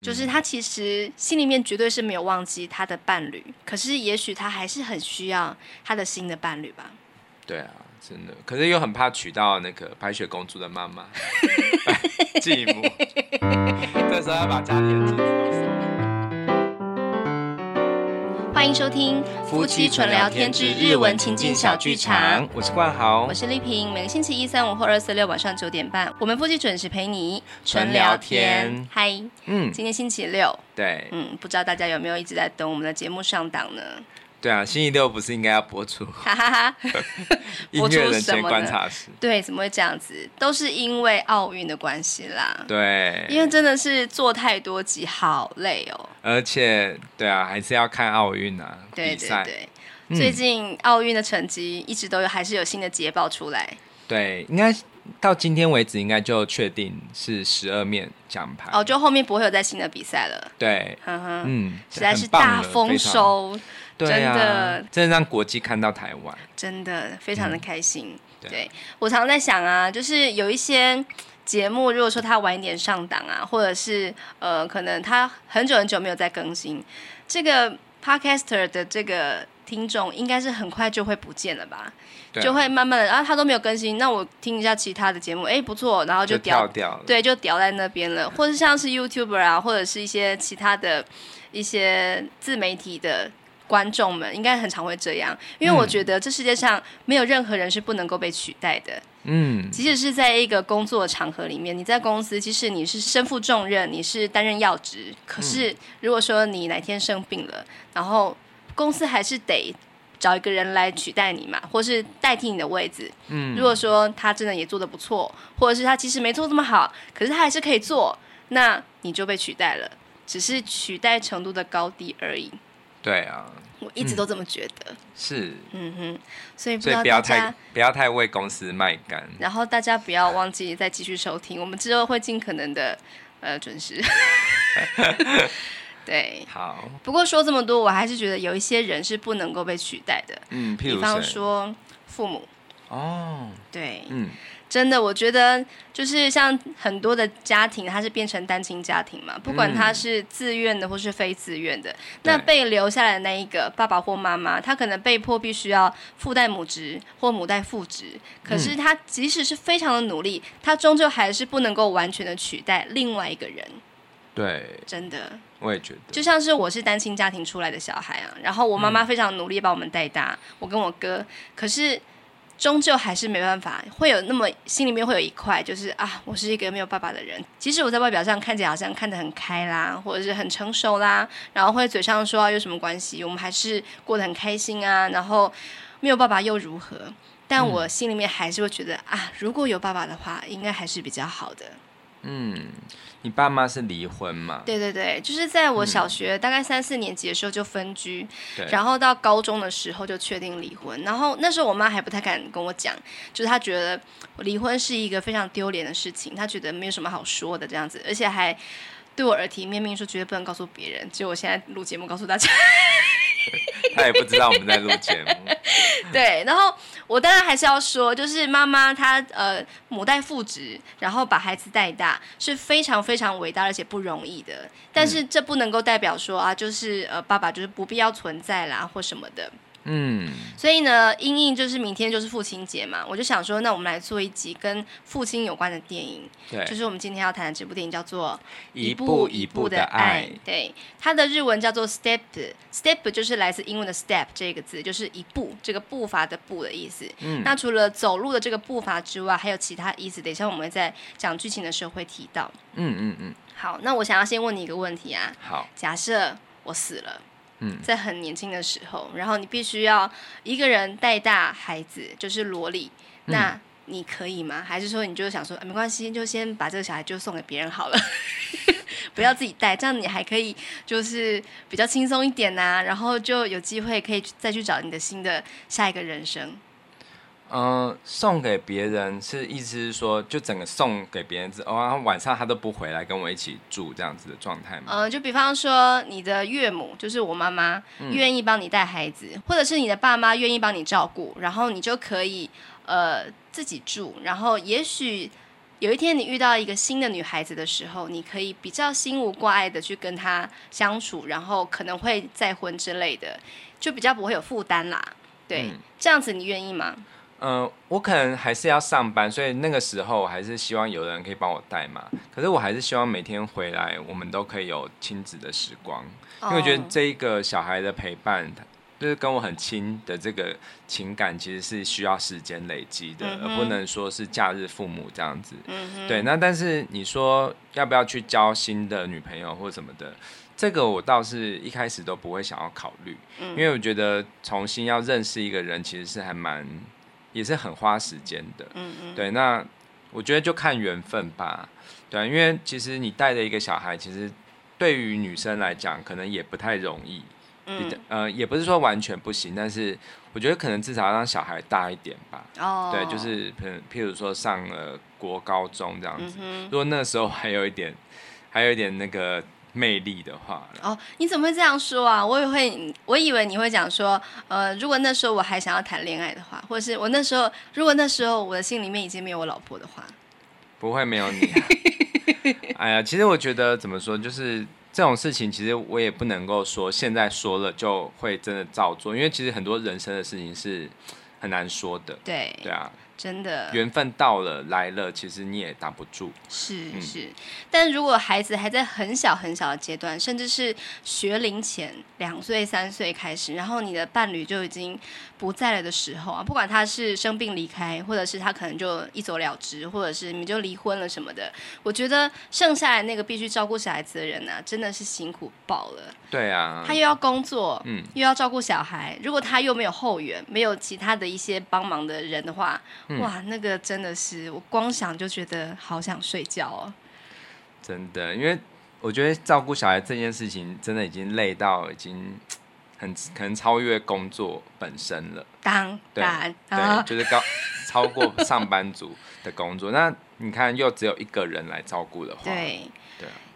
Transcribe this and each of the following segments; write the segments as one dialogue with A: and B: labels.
A: 就是他其实心里面绝对是没有忘记他的伴侣，可是也许他还是很需要他的新的伴侣吧。
B: 对啊，真的，可是又很怕娶到那个白雪公主的妈妈，继母，这时候要把家里的金子。
A: 欢迎收听夫妻纯聊天之日文情境小剧场，
B: 我是冠豪，
A: 我是丽萍。每个星期一、三、五或二、四、六晚上九点半，我们夫妻准时陪你纯聊天。嗨，嗯，今天星期六，
B: 对，
A: 嗯，不知道大家有没有一直在等我们的节目上档呢？
B: 对啊，星期六不是应该要播出？哈哈哈，音乐人间观察室。
A: 对，怎么会这样子？都是因为奥运的关系啦。
B: 对，
A: 因为真的是做太多集，好累哦。
B: 而且，对啊，还是要看奥运啊，
A: 对对对。嗯、最近奥运的成绩一直都有，还是有新的捷报出来。
B: 对，应该到今天为止，应该就确定是十二面奖牌。
A: 哦，就后面不会有再新的比赛了。对，嗯，实在是大丰收。
B: 对啊、
A: 真的，
B: 真的让国际看到台湾，
A: 真的非常的开心。嗯、对，对我常常在想啊，就是有一些节目，如果说他晚一点上档啊，或者是呃，可能他很久很久没有再更新，这个 Podcaster 的这个听众应该是很快就会不见了吧？对就会慢慢的，然啊，他都没有更新，那我听一下其他的节目，哎，不错，然后就掉
B: 掉了，
A: 对，就掉在那边了，或者像是 YouTuber 啊，或者是一些其他的一些自媒体的。观众们应该很常会这样，因为我觉得这世界上没有任何人是不能够被取代的。嗯，即使是在一个工作场合里面，你在公司，即使你是身负重任，你是担任要职，可是如果说你哪天生病了，然后公司还是得找一个人来取代你嘛，或是代替你的位置。嗯，如果说他真的也做的不错，或者是他其实没做这么好，可是他还是可以做，那你就被取代了，只是取代程度的高低而已。
B: 对啊，
A: 我一直都这么觉得。
B: 嗯、是，
A: 嗯哼，所以
B: 以不要太不要太为公司卖干。
A: 然后大家不要忘记再继续收听，我们之后会尽可能的呃准时。对，
B: 好。
A: 不过说这么多，我还是觉得有一些人是不能够被取代的。
B: 嗯，譬如
A: 比方说父母。
B: 哦，
A: 对，嗯。真的，我觉得就是像很多的家庭，他是变成单亲家庭嘛，不管他是自愿的或是非自愿的，嗯、那被留下来的那一个爸爸或妈妈，他可能被迫必须要父代母职或母代父职，可是他即使是非常的努力，他终究还是不能够完全的取代另外一个人。
B: 对，
A: 真的，
B: 我也觉得，
A: 就像是我是单亲家庭出来的小孩啊，然后我妈妈非常努力把我们带大，嗯、我跟我哥，可是。终究还是没办法，会有那么心里面会有一块，就是啊，我是一个没有爸爸的人。即使我在外表上看起来好像看得很开啦，或者是很成熟啦，然后会嘴上说啊，有什么关系，我们还是过得很开心啊。然后没有爸爸又如何？但我心里面还是会觉得啊，如果有爸爸的话，应该还是比较好的。
B: 嗯。你爸妈是离婚吗？
A: 对对对，就是在我小学大概三四年级的时候就分居，
B: 嗯、
A: 然后到高中的时候就确定离婚。然后那时候我妈还不太敢跟我讲，就是她觉得离婚是一个非常丢脸的事情，她觉得没有什么好说的这样子，而且还对我耳提面命说绝对不能告诉别人。结果我现在录节目告诉大家。
B: 他也不知道我们在录节目。
A: 对，然后我当然还是要说，就是妈妈她呃母带父职，然后把孩子带大是非常非常伟大而且不容易的。但是这不能够代表说啊，就是呃爸爸就是不必要存在啦或什么的。
B: 嗯，
A: 所以呢，英英就是明天就是父亲节嘛，我就想说，那我们来做一集跟父亲有关的电影。
B: 对，
A: 就是我们今天要谈的这部电影叫做《
B: 一步一步的爱》。
A: 对，它的日文叫做 Step，Step 就是来自英文的 Step 这个字，就是一步，这个步伐的步的意思。嗯，那除了走路的这个步伐之外，还有其他意思。等一下我们会在讲剧情的时候会提到。
B: 嗯嗯嗯。
A: 好，那我想要先问你一个问题啊。
B: 好。
A: 假设我死了。在很年轻的时候，然后你必须要一个人带大孩子，就是萝莉，那你可以吗？还是说你就想说，啊，没关系，就先把这个小孩就送给别人好了，不要自己带，这样你还可以就是比较轻松一点呐，啊，然后就有机会可以再去找你的新的下一个人生。
B: 嗯、呃，送给别人是意思是说，就整个送给别人之后，然后晚上他都不回来跟我一起住这样子的状态吗？
A: 嗯、呃，就比方说你的岳母，就是我妈妈，愿意帮你带孩子，嗯、或者是你的爸妈愿意帮你照顾，然后你就可以呃自己住，然后也许有一天你遇到一个新的女孩子的时候，你可以比较心无挂碍的去跟她相处，然后可能会再婚之类的，就比较不会有负担啦。对，嗯、这样子你愿意吗？
B: 嗯、呃，我可能还是要上班，所以那个时候我还是希望有人可以帮我带嘛。可是我还是希望每天回来，我们都可以有亲子的时光，因为我觉得这一个小孩的陪伴。就是跟我很亲的这个情感，其实是需要时间累积的，嗯、而不能说是假日父母这样子。嗯、对，那但是你说要不要去交新的女朋友或什么的，这个我倒是一开始都不会想要考虑，嗯、因为我觉得重新要认识一个人，其实是还蛮也是很花时间的。嗯嗯。对，那我觉得就看缘分吧。对，因为其实你带着一个小孩，其实对于女生来讲，可能也不太容易。嗯、呃，也不是说完全不行，但是我觉得可能至少要让小孩大一点吧。哦，对，就是譬如说上了国高中这样子，嗯、如果那时候还有一点，还有一点那个魅力的话。
A: 哦，你怎么会这样说啊？我也会，我以为你会讲说，呃，如果那时候我还想要谈恋爱的话，或者是我那时候，如果那时候我的心里面已经没有我老婆的话，
B: 不会没有你、啊。哎呀，其实我觉得怎么说，就是。这种事情其实我也不能够说现在说了就会真的照做，因为其实很多人生的事情是很难说的。对，对啊。真的，缘分到了来了，其实你也挡不住。
A: 是是，嗯、但如果孩子还在很小很小的阶段，甚至是学龄前两岁三岁开始，然后你的伴侣就已经不在了的时候啊，不管他是生病离开，或者是他可能就一走了之，或者是你们就离婚了什么的，我觉得剩下来那个必须照顾小孩子的人呢、啊，真的是辛苦爆了。
B: 对啊，
A: 他又要工作，嗯，又要照顾小孩，如果他又没有后援，没有其他的一些帮忙的人的话。哇，那个真的是我光想就觉得好想睡觉哦。
B: 真的，因为我觉得照顾小孩这件事情真的已经累到已经很可能超越工作本身了。
A: 当然，
B: 对，对，就是高超过上班族的工作。那你看，又只有一个人来照顾的话，对。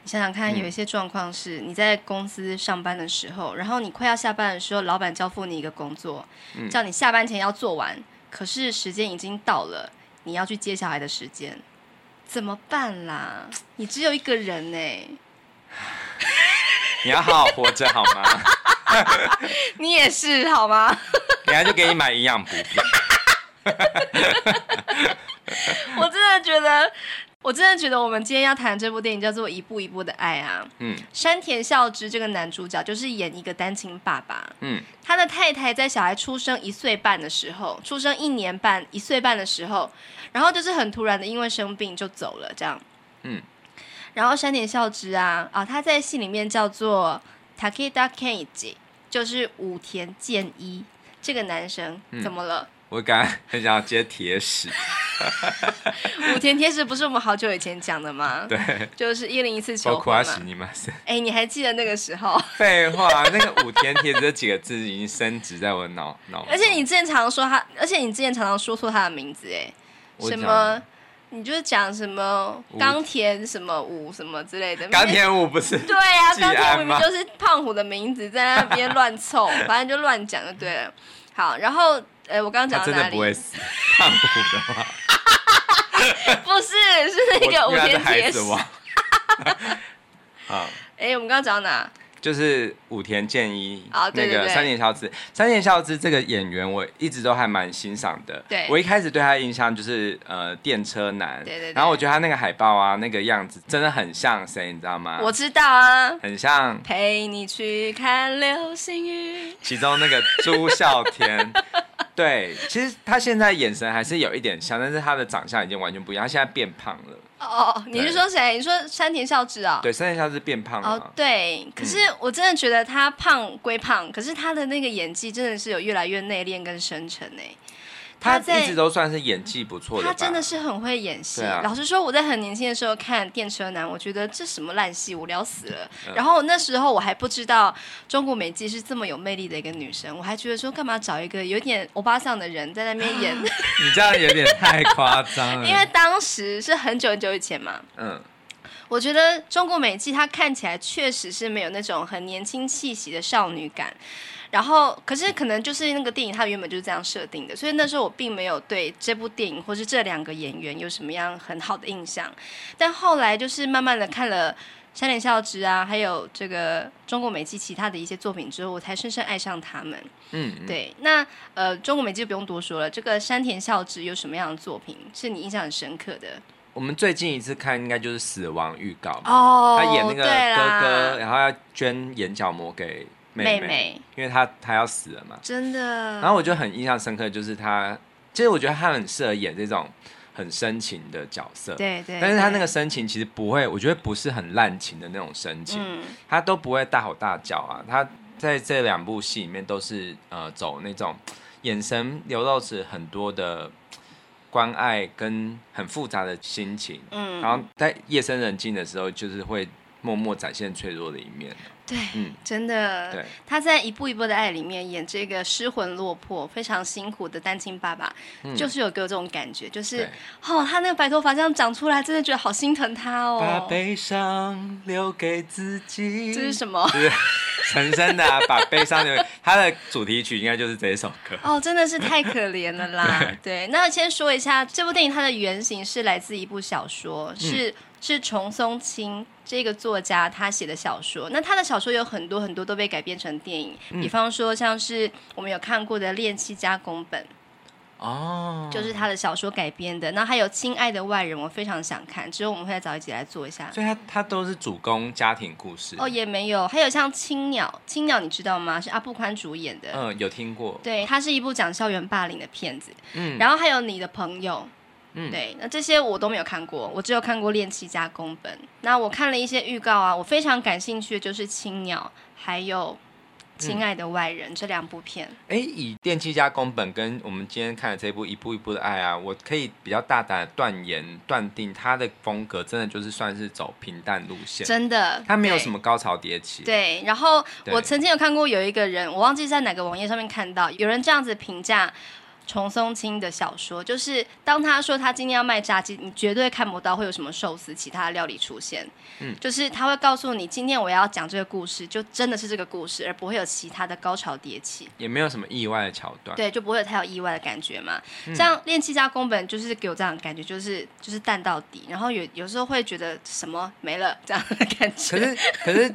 A: 你想想看，有一些状况是你在公司上班的时候，然后你快要下班的时候，老板交付你一个工作，叫你下班前要做完。可是时间已经到了，你要去接小孩的时间，怎么办啦？你只有一个人呢。
B: 你要好好活着好吗？
A: 你也是好吗？
B: 等下就给你买营养补品。
A: 我真的觉得。我真的觉得我们今天要谈的这部电影叫做《一步一步的爱》啊。嗯。山田孝之这个男主角就是演一个单亲爸爸。嗯。他的太太在小孩出生一岁半的时候，出生一年半、一岁半的时候，然后就是很突然的因为生病就走了，这样。嗯。然后山田孝之啊啊，他在戏里面叫做 Takeda Kenji，就是武田健一这个男生，嗯、怎么了？
B: 我刚刚很想要接铁矢。
A: 武田铁矢不是我们好久以前讲的吗？
B: 对，
A: 就是一零一次求婚嘛。哎，你还记得那个时候？
B: 废话，那个武田铁矢这几个字已经升值在我的脑脑。
A: 而且你之前常常说他，而且你之前常常说错他的名字，哎，什么？你就是讲什么冈田什么武什么之类的。
B: 冈田武不是？
A: 对啊，冈田武明明就是胖虎的名字，在那边乱凑，反正就乱讲就对了。好，然后。哎，我刚刚讲到哪里？真的不会死，胖虎的话，不是，是那个武田铁矢。好，哎，我们刚刚讲到哪？
B: 就是武田健一，那个三田孝之。三田孝之这个演员，我一直都还蛮欣赏的。对，我一开始对他的印象就是呃电车男，对对。然后我觉得他那个海报啊，那个样子真的很像谁，你知道吗？
A: 我知道啊，
B: 很像
A: 陪你去看流星雨。
B: 其中那个朱孝天。对，其实他现在眼神还是有一点像，但是他的长相已经完全不一样，他现在变胖了。
A: 哦哦，你是说谁？你说山田孝之啊？
B: 对，山田孝之变胖了。哦，
A: 对。可是我真的觉得他胖归胖，可是他的那个演技真的是有越来越内敛跟深沉呢。
B: 他一直都算是演技不错的，
A: 他真的是很会演戏。啊、老实说，我在很年轻的时候看《电车男》，我觉得这什么烂戏，无聊死了。嗯、然后那时候我还不知道中国美纪是这么有魅力的一个女生，我还觉得说干嘛找一个有点欧巴桑的人在那边演？
B: 你这样有点太夸张了。
A: 因为当时是很久很久以前嘛。嗯。我觉得中国美纪她看起来确实是没有那种很年轻气息的少女感。然后可是可能就是那个电影它原本就是这样设定的，所以那时候我并没有对这部电影或是这两个演员有什么样很好的印象。但后来就是慢慢的看了山田孝之啊，还有这个中国美纪其他的一些作品之后，我才深深爱上他们。
B: 嗯，对。
A: 那呃，中国美纪就不用多说了，这个山田孝之有什么样的作品是你印象很深刻的？
B: 我们最近一次看应该就是《死亡预告》
A: 哦，
B: 他演那个哥哥，然后要捐眼角膜给妹妹，因为她她要死了嘛，
A: 真的。
B: 然后我就很印象深刻，就是她，其实我觉得她很适合演这种很深情的角色，
A: 对对。
B: 但是她那个深情其实不会，我觉得不是很滥情的那种深情，嗯、他都不会大吼大叫啊。她在这两部戏里面都是呃走那种眼神流露着很多的。关爱跟很复杂的心情，嗯，然后在夜深人静的时候，就是会默默展现脆弱的一面。
A: 对，嗯，真的，
B: 对，
A: 他在一步一步的爱里面演这个失魂落魄、非常辛苦的单亲爸爸，嗯、就是有给我这种感觉，就是哦，他那个白头发这样长出来，真的觉得好心疼他哦。
B: 把悲伤留给自己，
A: 这是什么？
B: 是陈升的、啊《把悲伤留给》，他的主题曲应该就是这一首歌。
A: 哦，真的是太可怜了啦。对，对，那先说一下这部电影，它的原型是来自一部小说，是。嗯是重松青这个作家他写的小说，那他的小说有很多很多都被改编成电影，嗯、比方说像是我们有看过的《恋妻家宫本》，
B: 哦，
A: 就是他的小说改编的。那还有《亲爱的外人》，我非常想看，之后我们会再找一集来做一下。
B: 所以他他都是主攻家庭故事
A: 哦，也没有，还有像《青鸟》，《青鸟》你知道吗？是阿布宽主演的，
B: 嗯，有听过。
A: 对，它是一部讲校园霸凌的片子，嗯，然后还有你的朋友。嗯，对，那这些我都没有看过，我只有看过《恋妻家宫本》。那我看了一些预告啊，我非常感兴趣的就是《青鸟》，还有《亲爱的外人》嗯、这两部片。
B: 哎，以《恋妻家宫本》跟我们今天看的这部《一步一步的爱》啊，我可以比较大胆的断言断定，他的风格真的就是算是走平淡路线，
A: 真的，
B: 他没有什么高潮迭起。
A: 对，然后我曾经有看过有一个人，我忘记在哪个网页上面看到有人这样子评价。虫松青的小说，就是当他说他今天要卖炸鸡，你绝对看不到会有什么寿司、其他的料理出现。嗯，就是他会告诉你，今天我要讲这个故事，就真的是这个故事，而不会有其他的高潮迭起，
B: 也没有什么意外的桥段。
A: 对，就不会有太有意外的感觉嘛。嗯、像《恋妻家宫本》就是给我这样的感觉，就是就是淡到底，然后有有时候会觉得什么没了这样的感觉。
B: 可是可是。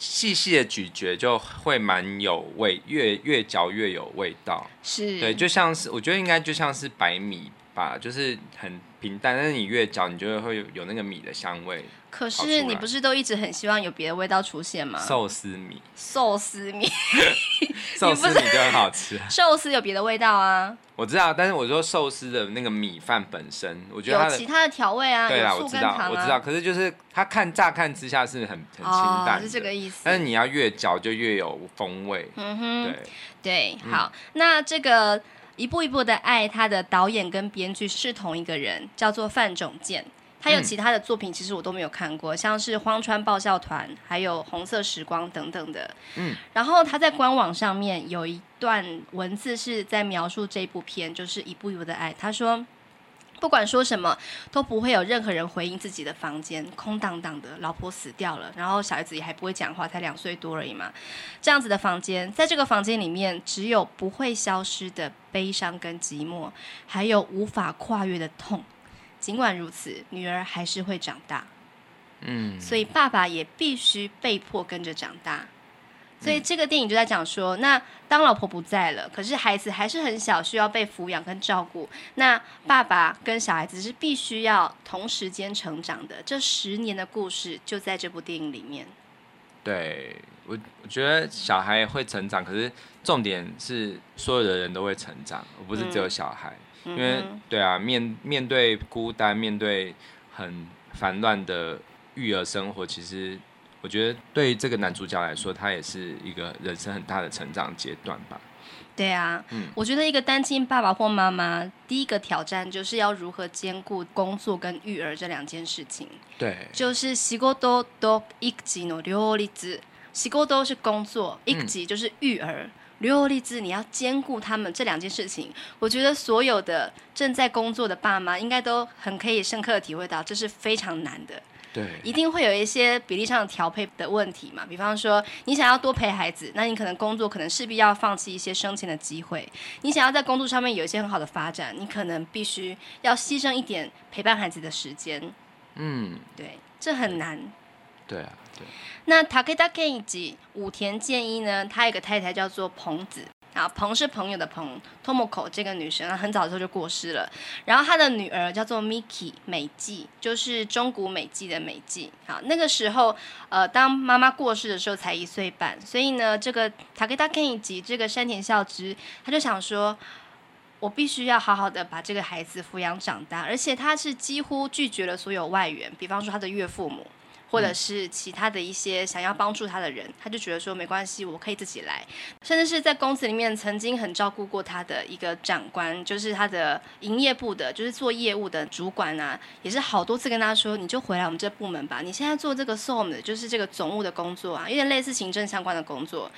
B: 细细的咀嚼就会蛮有味，越越嚼越有味道。
A: 是，
B: 对，就像是我觉得应该就像是白米吧，就是很平淡，但是你越嚼，你就会会有有那个米的香味。
A: 可是你不是都一直很希望有别的味道出现吗？
B: 寿司米，
A: 寿司米，
B: 寿司米就很好吃。
A: 寿司有别的味道啊？
B: 我知道，但是我说寿司的那个米饭本身，我觉得
A: 有其他的调味啊，
B: 对啊，
A: 我知道，
B: 我知道。可是就是它看乍看之下是很很清淡，
A: 哦，是这个意思。
B: 但是你要越嚼就越有风味。
A: 嗯哼，
B: 对
A: 对，好，嗯，那这个一步一步的爱，他的导演跟编剧是同一个人，叫做范种健。他有其他的作品，其实我都没有看过，嗯、像是《荒川爆笑团》、还有《红色时光》等等的。嗯，然后他在官网上面有一段文字是在描述这部片，就是一步一步的爱。他说，不管说什么，都不会有任何人回应自己的房间空荡荡的，老婆死掉了，然后小孩子也还不会讲话，才两岁多而已嘛。这样子的房间，在这个房间里面，只有不会消失的悲伤跟寂寞，还有无法跨越的痛。尽管如此，女儿还是会长大，嗯，所以爸爸也必须被迫跟着长大。所以这个电影就在讲说，那当老婆不在了，可是孩子还是很小，需要被抚养跟照顾。那爸爸跟小孩子是必须要同时间成长的。这十年的故事就在这部电影里面。
B: 对，我，我觉得小孩会成长，可是重点是所有的人都会成长，而不是只有小孩。嗯因为对啊，面面对孤单，面对很烦乱的育儿生活，其实我觉得对于这个男主角来说，他也是一个人生很大的成长阶段吧。
A: 对啊，嗯，我觉得一个单亲爸爸或妈妈，第一个挑战就是要如何兼顾工作跟育儿这两件事情。
B: 对，
A: 就是仕事と育児の両立。仕事是工作，育児就是育儿。嗯刘立志，你要兼顾他们这两件事情，我觉得所有的正在工作的爸妈应该都很可以深刻的体会到，这是非常难的。
B: 对，
A: 一定会有一些比例上的调配的问题嘛。比方说，你想要多陪孩子，那你可能工作可能势必要放弃一些升迁的机会。你想要在工作上面有一些很好的发展，你可能必须要牺牲一点陪伴孩子的时间。
B: 嗯，
A: 对，这很难。
B: 对啊，对。
A: 那 Takeda Kenji 武田健一呢？他有个太太叫做彭子。啊，彭是朋友的彭，Tomoko 这个女生，她很早的时候就过世了。然后她的女儿叫做 Miki 美纪，就是中古美纪的美纪。好，那个时候，呃，当妈妈过世的时候才一岁半，所以呢，这个 Takeda k e n 及这个山田孝之，他就想说，我必须要好好的把这个孩子抚养长大，而且他是几乎拒绝了所有外援，比方说他的岳父母。或者是其他的一些想要帮助他的人，他就觉得说没关系，我可以自己来。甚至是在公司里面曾经很照顾过他的一个长官，就是他的营业部的，就是做业务的主管啊，也是好多次跟他说，你就回来我们这部门吧。你现在做这个 SOM 的，就是这个总务的工作啊，有点类似行政相关的工作，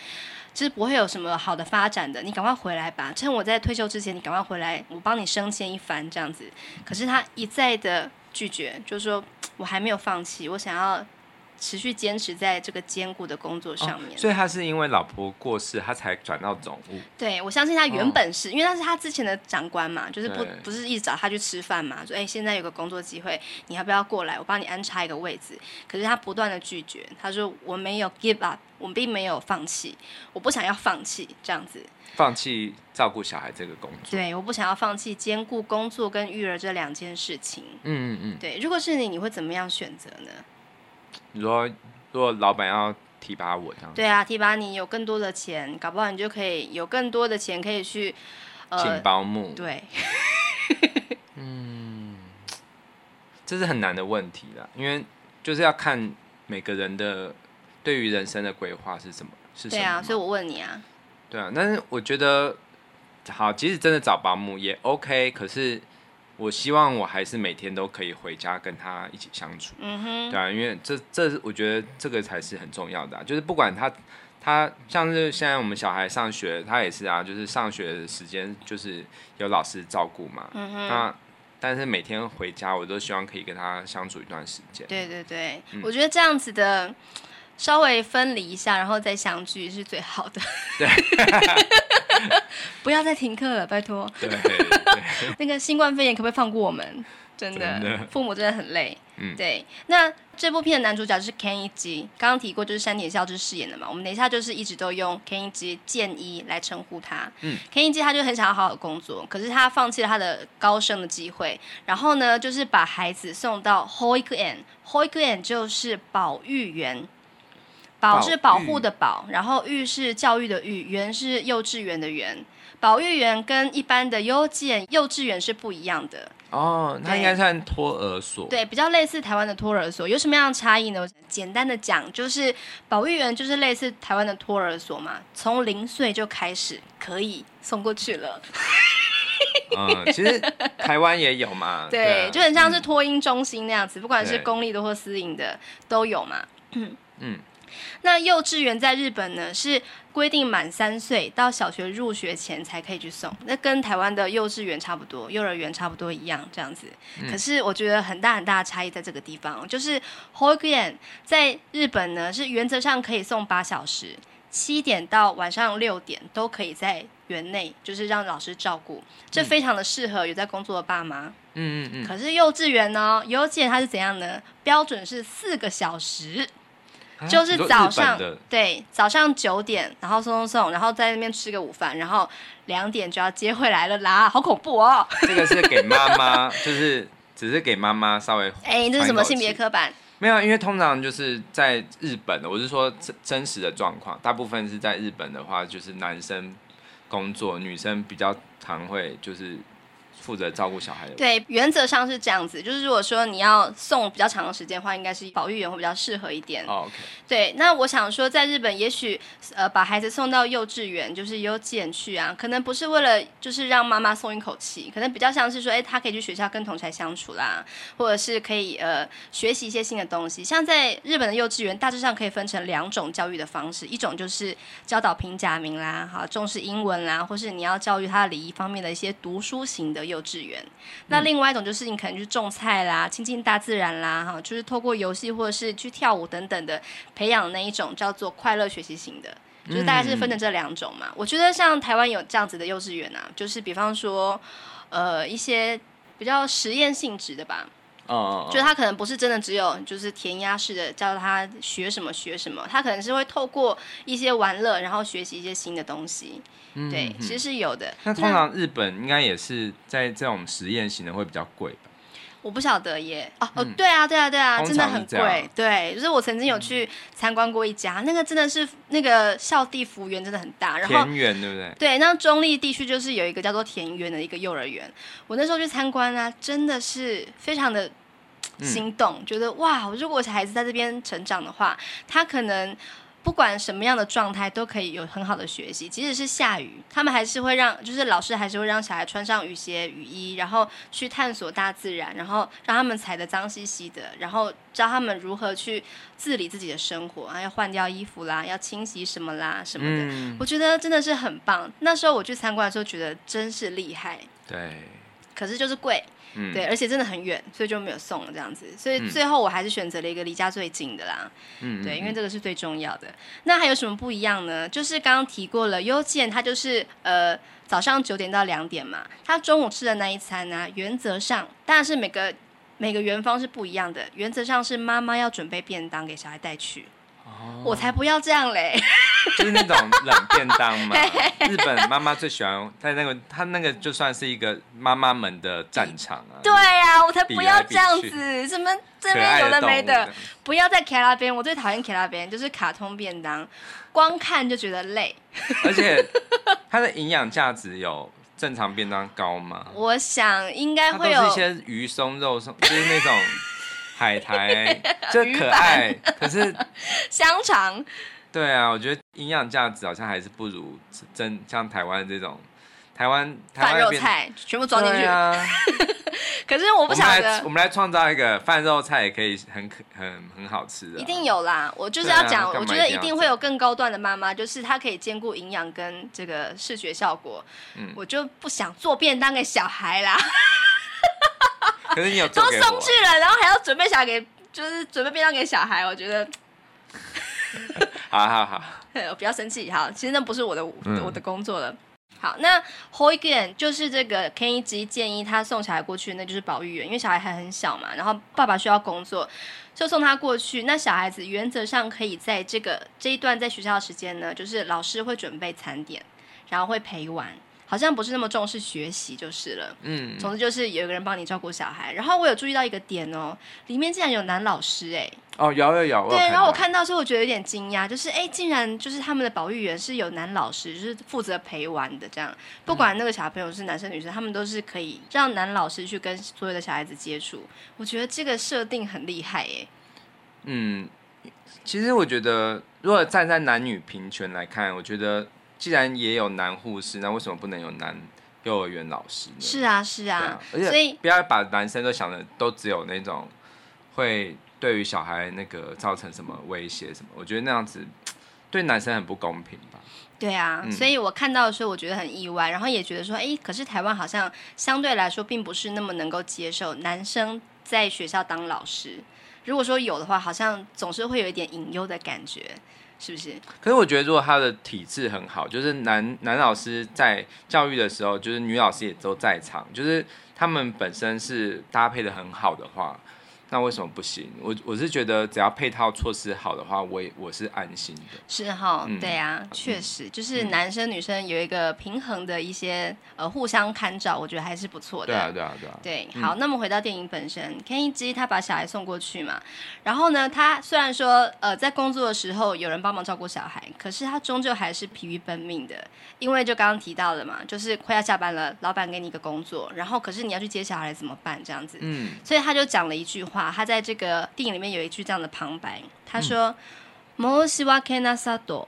A: 其实不会有什么好的发展的。你赶快回来吧，趁我在退休之前，你赶快回来，我帮你升迁一番这样子。可是他一再的拒绝，就是说。我还没有放弃，我想要持续坚持在这个兼顾的工作上面。
B: 哦，所以他是因为老婆过世，他才转到总务。
A: 对，我相信他原本是、哦、因为他是他之前的长官嘛，就是不不是一直找他去吃饭嘛，说哎，现在有个工作机会，你要不要过来？我帮你安插一个位置。可是他不断的拒绝，他说我没有 give up，我并没有放弃，我不想要放弃这样子。
B: 放弃照顾小孩这个工作，
A: 对，我不想要放弃兼顾工作跟育儿这两件事情。
B: 嗯嗯嗯，
A: 对，如果是你，你会怎么样选择呢？
B: 你说，如果老板要提拔我这样，
A: 对啊，提拔你有更多的钱，搞不好你就可以有更多的钱可以去呃
B: 请保姆。
A: 对，
B: 嗯，这是很难的问题啦，因为就是要看每个人的对于人生的规划是什么，是什么。对
A: 啊，所以我问你啊。
B: 对啊，但是我觉得好，即使真的找保姆也 OK，可是我希望我还是每天都可以回家跟他一起相处。嗯哼，对啊，因为这这我觉得这个才是很重要的啊，就是不管他他像是现在我们小孩上学，他也是啊，就是上学的时间就是有老师照顾嘛。嗯哼，那但是每天回家，我都希望可以跟他相处一段时间。
A: 对对对，嗯，我觉得这样子的。稍微分离一下，然后再相聚是最好的。对，不要再停课了，拜托。对，对 那个新冠肺炎可不可以放过我们？真的，真的父母真的很累。嗯，对。那这部片的男主角就是 Kenji，刚刚提过就是山田孝之饰演的嘛。我们等一下就是一直都用 Kenji 健一来称呼他。嗯，Kenji 他就很想要好好工作，可是他放弃了他的高升的机会，然后呢，就是把孩子送到 Hoikuen，Hoikuen 就是保育园。保是保护的保，然后育是教育的育，园是幼稚园的园。保育园跟一般的幼稚幼稚园是不一样的
B: 哦，那应该算托儿所。
A: 对，比较类似台湾的托儿所，有什么样的差异呢？简单的讲，就是保育园就是类似台湾的托儿所嘛，从零岁就开始可以送过去了。
B: 嗯，其实台湾也有嘛，
A: 对，对啊、就很像是托婴中心那样子，嗯、不管是公立的或私营的都有嘛。嗯嗯。那幼稚园在日本呢，是规定满三岁到小学入学前才可以去送，那跟台湾的幼稚园差不多，幼儿园差不多一样这样子。嗯、可是我觉得很大很大的差异在这个地方，就是 h o g a n 在日本呢是原则上可以送八小时，七点到晚上六点都可以在园内，就是让老师照顾，这非常的适合有在工作的爸妈。嗯嗯嗯。可是幼稚园呢，幼稚园它是怎样呢？标准是四个小时。就是早上对早上九点，然后送送送，然后在那边吃个午饭，然后两点就要接回来了啦，好恐怖哦！
B: 这个是给妈妈，就是只是给妈妈稍微
A: 哎，这是什么性别刻板？
B: 没有，因为通常就是在日本，我是说真真实的状况，大部分是在日本的话，就是男生工作，女生比较常会就是。负责照顾小孩的。
A: 对，原则上是这样子。就是如果说你要送比较长的时间的话，应该是保育员会比较适合一点。
B: Oh, OK。
A: 对，那我想说，在日本，也许呃把孩子送到幼稚园，就是幼稚园去啊，可能不是为了就是让妈妈松一口气，可能比较像是说，哎，他可以去学校跟同才相处啦，或者是可以呃学习一些新的东西。像在日本的幼稚园，大致上可以分成两种教育的方式，一种就是教导平假名啦，哈重视英文啦，或是你要教育他礼仪方面的一些读书型的。幼稚园。那另外一种就是你可能去种菜啦，亲近大自然啦，哈，就是透过游戏或者是去跳舞等等的培养那一种叫做快乐学习型的，就是大概是分成这两种嘛。我觉得像台湾有这样子的幼稚园啊，就是比方说，呃，一些比较实验性质的吧。
B: 哦，
A: 就是他可能不是真的只有就是填鸭式的教他学什么学什么，他可能是会透过一些玩乐，然后学习一些新的东西。嗯、对，其实是有的。
B: 那通常日本应该也是在这种实验型的会比较贵吧？
A: 我不晓得耶。哦哦，对啊对啊对啊，真的很贵。对，就是我曾经有去参观过一家，嗯、那个真的是那个校地幅员真的很大，然后
B: 田园对不对？
A: 对，那中立地区就是有一个叫做田园的一个幼儿园，我那时候去参观啊，真的是非常的。心动，嗯、觉得哇！如果小孩子在这边成长的话，他可能不管什么样的状态都可以有很好的学习。即使是下雨，他们还是会让，就是老师还是会让小孩穿上雨鞋、雨衣，然后去探索大自然，然后让他们踩得脏兮兮的，然后教他们如何去自理自己的生活，啊，要换掉衣服啦，要清洗什么啦什么的。嗯、我觉得真的是很棒。那时候我去参观的时候，觉得真是厉害。
B: 对，
A: 可是就是贵。嗯、对，而且真的很远，所以就没有送了这样子。所以最后我还是选择了一个离家最近的啦。嗯，对，因为这个是最重要的。那还有什么不一样呢？就是刚刚提过了，幼稚园它就是呃早上九点到两点嘛。他中午吃的那一餐呢、啊，原则上当然是每个每个园方是不一样的。原则上是妈妈要准备便当给小孩带去。哦、我才不要这样嘞！
B: 就是那种冷便当嘛。日本妈妈最喜欢在那个，他那个就算是一个妈妈们的战场啊。
A: 对啊，我才不要这样子！什么这边有的没的，的不要在卡拉边。我最讨厌卡拉边，就是卡通便当，光看就觉得累。
B: 而且 它的营养价值有正常便当高吗？
A: 我想应该会有
B: 一些鱼松肉松，就是那种。海苔 就可爱，可是
A: 香肠。
B: 对啊，我觉得营养价值好像还是不如真像台湾这种台湾
A: 饭肉菜全部装进去。啊、可是我不晓得，
B: 我们来创造一个饭肉菜也可以很可很很好吃的。
A: 一定有啦，我就是要讲，啊、我觉得一定会有更高端的妈妈，就是她可以兼顾营养跟这个视觉效果。嗯，我就不想做便当给小孩啦。
B: 可是你有
A: 都送去了，然后还要准备小给，就是准备便当给小孩，我觉得，
B: 好 好好，
A: 我不要生气，好，其实那不是我的、嗯、我的工作了。好，那保育园就是这个 Kenichi 建议他送小孩过去，那就是保育员，因为小孩还很小嘛，然后爸爸需要工作，就送他过去。那小孩子原则上可以在这个这一段在学校的时间呢，就是老师会准备餐点，然后会陪玩。好像不是那么重视学习就是了。嗯，总之就是有一个人帮你照顾小孩。然后我有注意到一个点哦，里面竟然有男老师哎。
B: 哦，有有有。
A: 对，然后我看到之后，我觉得有点惊讶，就是哎，竟然就是他们的保育员是有男老师，就是负责陪玩的这样。不管那个小朋友是男生女生，他们都是可以让男老师去跟所有的小孩子接触。我觉得这个设定很厉害哎。
B: 嗯，其实我觉得，如果站在男女平权来看，我觉得。既然也有男护士，那为什么不能有男幼儿园老师呢？
A: 是啊，是啊，
B: 而且不要把男生都想的都只有那种会对于小孩那个造成什么威胁什么，我觉得那样子对男生很不公平吧。
A: 对啊，嗯、所以我看到的时候我觉得很意外，然后也觉得说，哎，可是台湾好像相对来说并不是那么能够接受男生在学校当老师。如果说有的话，好像总是会有一点隐忧的感觉。是不是？
B: 可是我觉得，如果他的体质很好，就是男男老师在教育的时候，就是女老师也都在场，就是他们本身是搭配的很好的话。那为什么不行？我我是觉得只要配套措施好的话，我也我是安心的。
A: 是哈，嗯、对啊，确实就是男生女生有一个平衡的一些呃互相看照，我觉得还是不错的。
B: 对啊，对啊，对啊。
A: 对，好，嗯、那么回到电影本身，Kenichi 他把小孩送过去嘛，然后呢，他虽然说呃在工作的时候有人帮忙照顾小孩，可是他终究还是疲于奔命的，因为就刚刚提到了嘛，就是快要下班了，老板给你一个工作，然后可是你要去接小孩怎么办？这样子，嗯，所以他就讲了一句话。他在这个电影里面有一句这样的旁白，他说：“申し訳なさと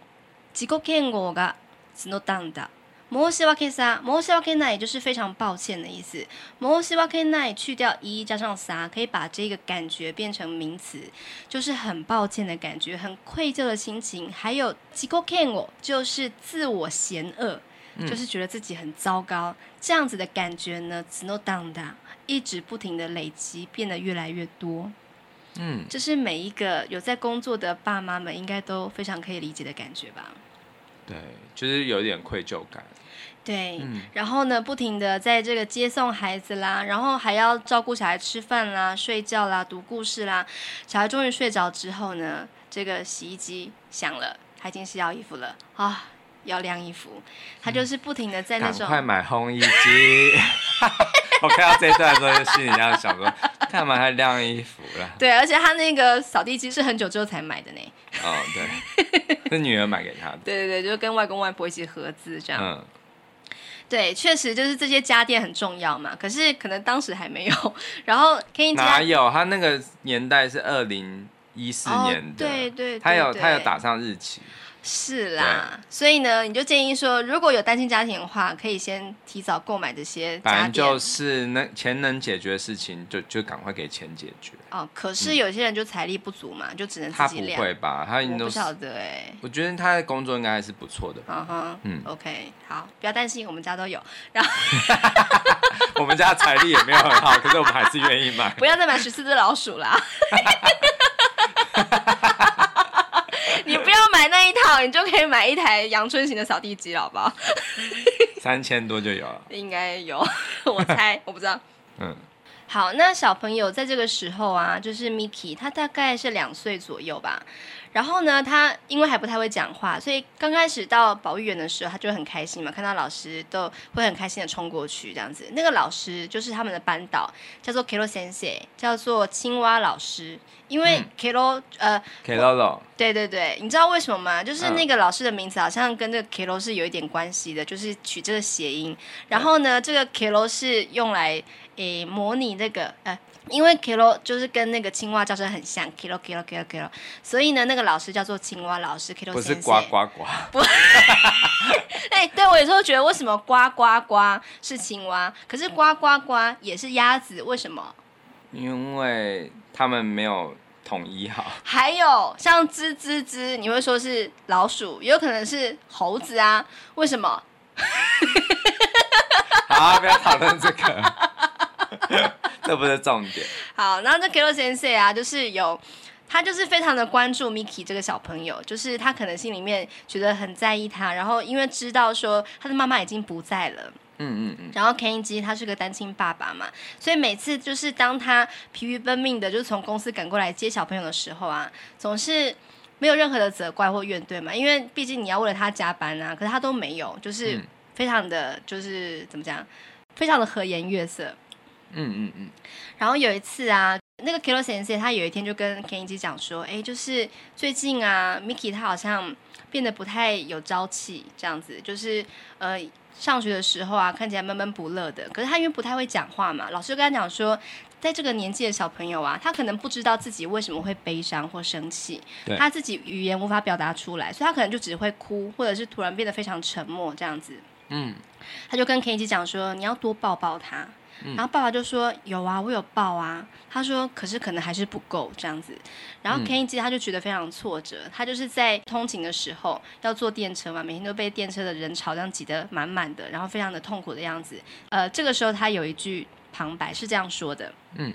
A: 自己嫌恶が募ったんだ。申し訳さ，申し訳ない也就是非常抱歉的意思。申し訳ない去掉一加上さ，可以把这个感觉变成名词，就是很抱歉的感觉，很愧疚的心情。还有自己嫌恶就是自我嫌恶。” 嗯、就是觉得自己很糟糕，这样子的感觉呢，只能当当， 一直不停的累积，变得越来越多。嗯，这是每一个有在工作的爸妈们应该都非常可以理解的感觉吧？
B: 对，就是有点愧疚感。
A: 对，嗯、然后呢，不停的在这个接送孩子啦，然后还要照顾小孩吃饭啦、睡觉啦、读故事啦。小孩终于睡着之后呢，这个洗衣机响了，他已经洗好衣服了啊。要晾衣服，他就是不停的在那种。
B: 赶快买烘衣机！我看到这段的时候，就心里这样想说：干嘛还晾衣服了？
A: 对，而且他那个扫地机是很久之后才买的呢。
B: 哦，对，是女儿买给他的。
A: 对对对，就跟外公外婆一起合资这样。嗯。对，确实就是这些家电很重要嘛。可是可能当时还没有。然后可以
B: 哪有？他那个年代是二零一四年的。
A: 哦、对，对，对对。
B: 他有他有打上日期。
A: 是啦，所以呢，你就建议说，如果有单亲家庭的话，可以先提早购买这些家电。
B: 反正就是能钱能解决的事情就，就就赶快给钱解决。
A: 哦，可是有些人就财力不足嘛，嗯、就只能自己晾。
B: 他不会吧？他应该都
A: 不晓得哎。
B: 我觉得他的工作应该还是不错的。
A: 嗯哼，嗯，OK，好，不要担心，我们家都有。然后
B: 我们家财力也没有很好，可是我们还是愿意买。
A: 不要再买十四只老鼠啦。你不要你就可以买一台阳春型的扫地机，好不好？
B: 三千多就有了，
A: 应该有，我猜，我不知道。嗯，好，那小朋友在这个时候啊，就是 Miki，他大概是两岁左右吧。然后呢，他因为还不太会讲话，所以刚开始到保育园的时候，他就很开心嘛，看到老师都会很开心的冲过去这样子。那个老师就是他们的班导，叫做 Kero Sensei，叫做青蛙老师。因为 Kero、嗯、呃
B: ，Kero，
A: 对对对，你知道为什么吗？就是那个老师的名字好像跟这个 Kero 是有一点关系的，就是取这个谐音。然后呢，这个 Kero 是用来诶模拟那个呃。因为 kilo 就是跟那个青蛙叫声很像，kilo kilo kilo kilo，所以呢，那个老师叫做青蛙老师，kilo 先生。不是
B: 呱呱呱。
A: 不。哎，对，我有时候觉得为什么呱呱呱是青蛙，可是呱呱呱也是鸭子，为什么？
B: 因为他们没有统一好。
A: 还有像吱吱吱，你会说是老鼠，也有可能是猴子啊？为什么？
B: 好，不要讨论这个。这不是重点。
A: 好，然后这 Kero 先生啊，就是有他就是非常的关注 Miki 这个小朋友，就是他可能心里面觉得很在意他，然后因为知道说他的妈妈已经不在了，嗯嗯嗯，然后 Kenji 他是个单亲爸爸嘛，所以每次就是当他疲于奔命的，就是从公司赶过来接小朋友的时候啊，总是没有任何的责怪或怨怼嘛，因为毕竟你要为了他加班啊，可是他都没有，就是非常的就是怎么讲，非常的和颜悦色。嗯嗯嗯，然后有一次啊，那个 Kilo 先生他有一天就跟 Kenji 讲说，哎，就是最近啊，Miki 他好像变得不太有朝气，这样子，就是呃，上学的时候啊，看起来闷闷不乐的。可是他因为不太会讲话嘛，老师就跟他讲说，在这个年纪的小朋友啊，他可能不知道自己为什么会悲伤或生气，他自己语言无法表达出来，所以他可能就只会哭，或者是突然变得非常沉默这样子。嗯，他就跟 Kenji 讲说，你要多抱抱他。然后爸爸就说：“有啊，我有抱啊。”他说：“可是可能还是不够这样子。”然后 Kenji 他就觉得非常挫折。他就是在通勤的时候要坐电车嘛，每天都被电车的人潮这样挤得满满的，然后非常的痛苦的样子。呃，这个时候他有一句旁白是这样说的：“嗯，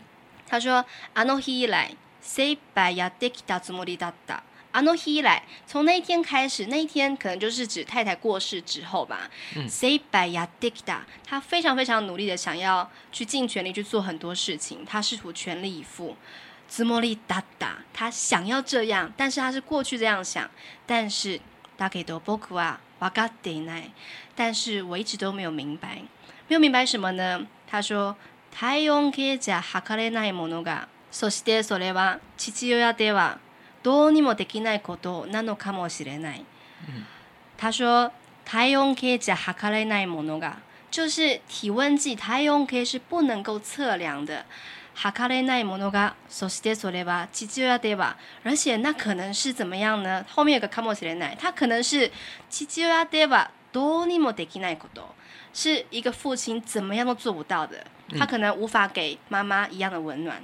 A: 他说あの日以来精一杯やってきたつもりだった。” あの日以来，从那一天开始，那一天可能就是指太太过世之后吧。精一杯やってきた，他非常非常努力的想要去尽全力去做很多事情，他试图全力以赴。つもりだった，他想要这样，但是他是过去这样想，但是だけど仆はわかっていない，但是我一直都没有明白，没有明白什么呢？他说体温计じゃ测れないものが、そしてそれは父亲では どうにもできないことなのかもしれない。他说，体温计じゃ测れないものが，就是体温计，体温计是不能够测量的。测れないものが、そしてそれは父亲では，而且那可能是怎么样呢？后面有个かもしれない，他可能是父亲ではどうにもできないこと，是一个父亲怎么样都做不到的。他可能无法给妈妈一样的温暖。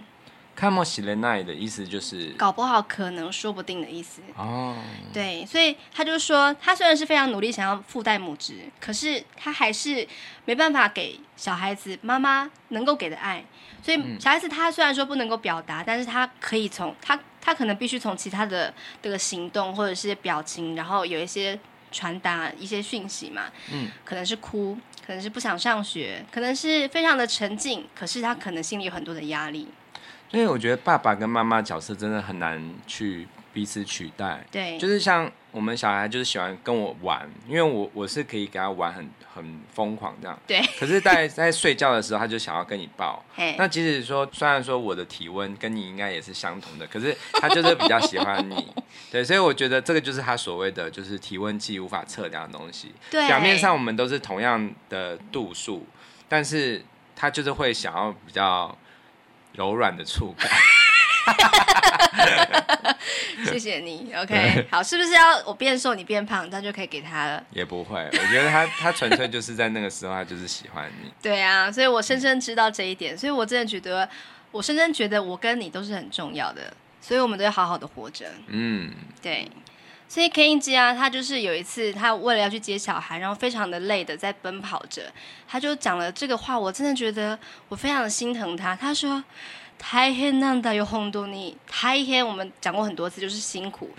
B: 看莫喜雷奈的意思就是
A: 搞不好、可能、说不定的意思。
B: 哦，
A: 对，所以他就说，他虽然是非常努力想要父代母职，可是他还是没办法给小孩子妈妈能够给的爱。所以小孩子他虽然说不能够表达，但是他可以从他他可能必须从其他的这个行动或者是表情，然后有一些传达一些讯息嘛。嗯，可能是哭，可能是不想上学，可能是非常的沉静，可是他可能心里有很多的压力。
B: 因为我觉得爸爸跟妈妈角色真的很难去彼此取代。
A: 对，
B: 就是像我们小孩就是喜欢跟我玩，因为我我是可以给他玩很很疯狂这样。
A: 对。
B: 可是在，在在睡觉的时候，他就想要跟你抱。那即使说，虽然说我的体温跟你应该也是相同的，可是他就是比较喜欢你。对，所以我觉得这个就是他所谓的就是体温计无法测量的东西。
A: 对。
B: 表面上我们都是同样的度数，但是他就是会想要比较。柔软的触感，
A: 谢谢你。OK，好，是不是要我变瘦你变胖，他就可以给他了？
B: 也不会，我觉得他他纯粹就是在那个时候，他就是喜欢你。
A: 对啊，所以我深深知道这一点，所以我真的觉得，我深深觉得我跟你都是很重要的，所以我们都要好好的活着。嗯，对。所以 Kenji 啊，他就是有一次，他为了要去接小孩，然后非常的累的在奔跑着，他就讲了这个话，我真的觉得我非常的心疼他。他说：“太黑难的有红豆你，太黑。”我们讲过很多次，就是辛苦，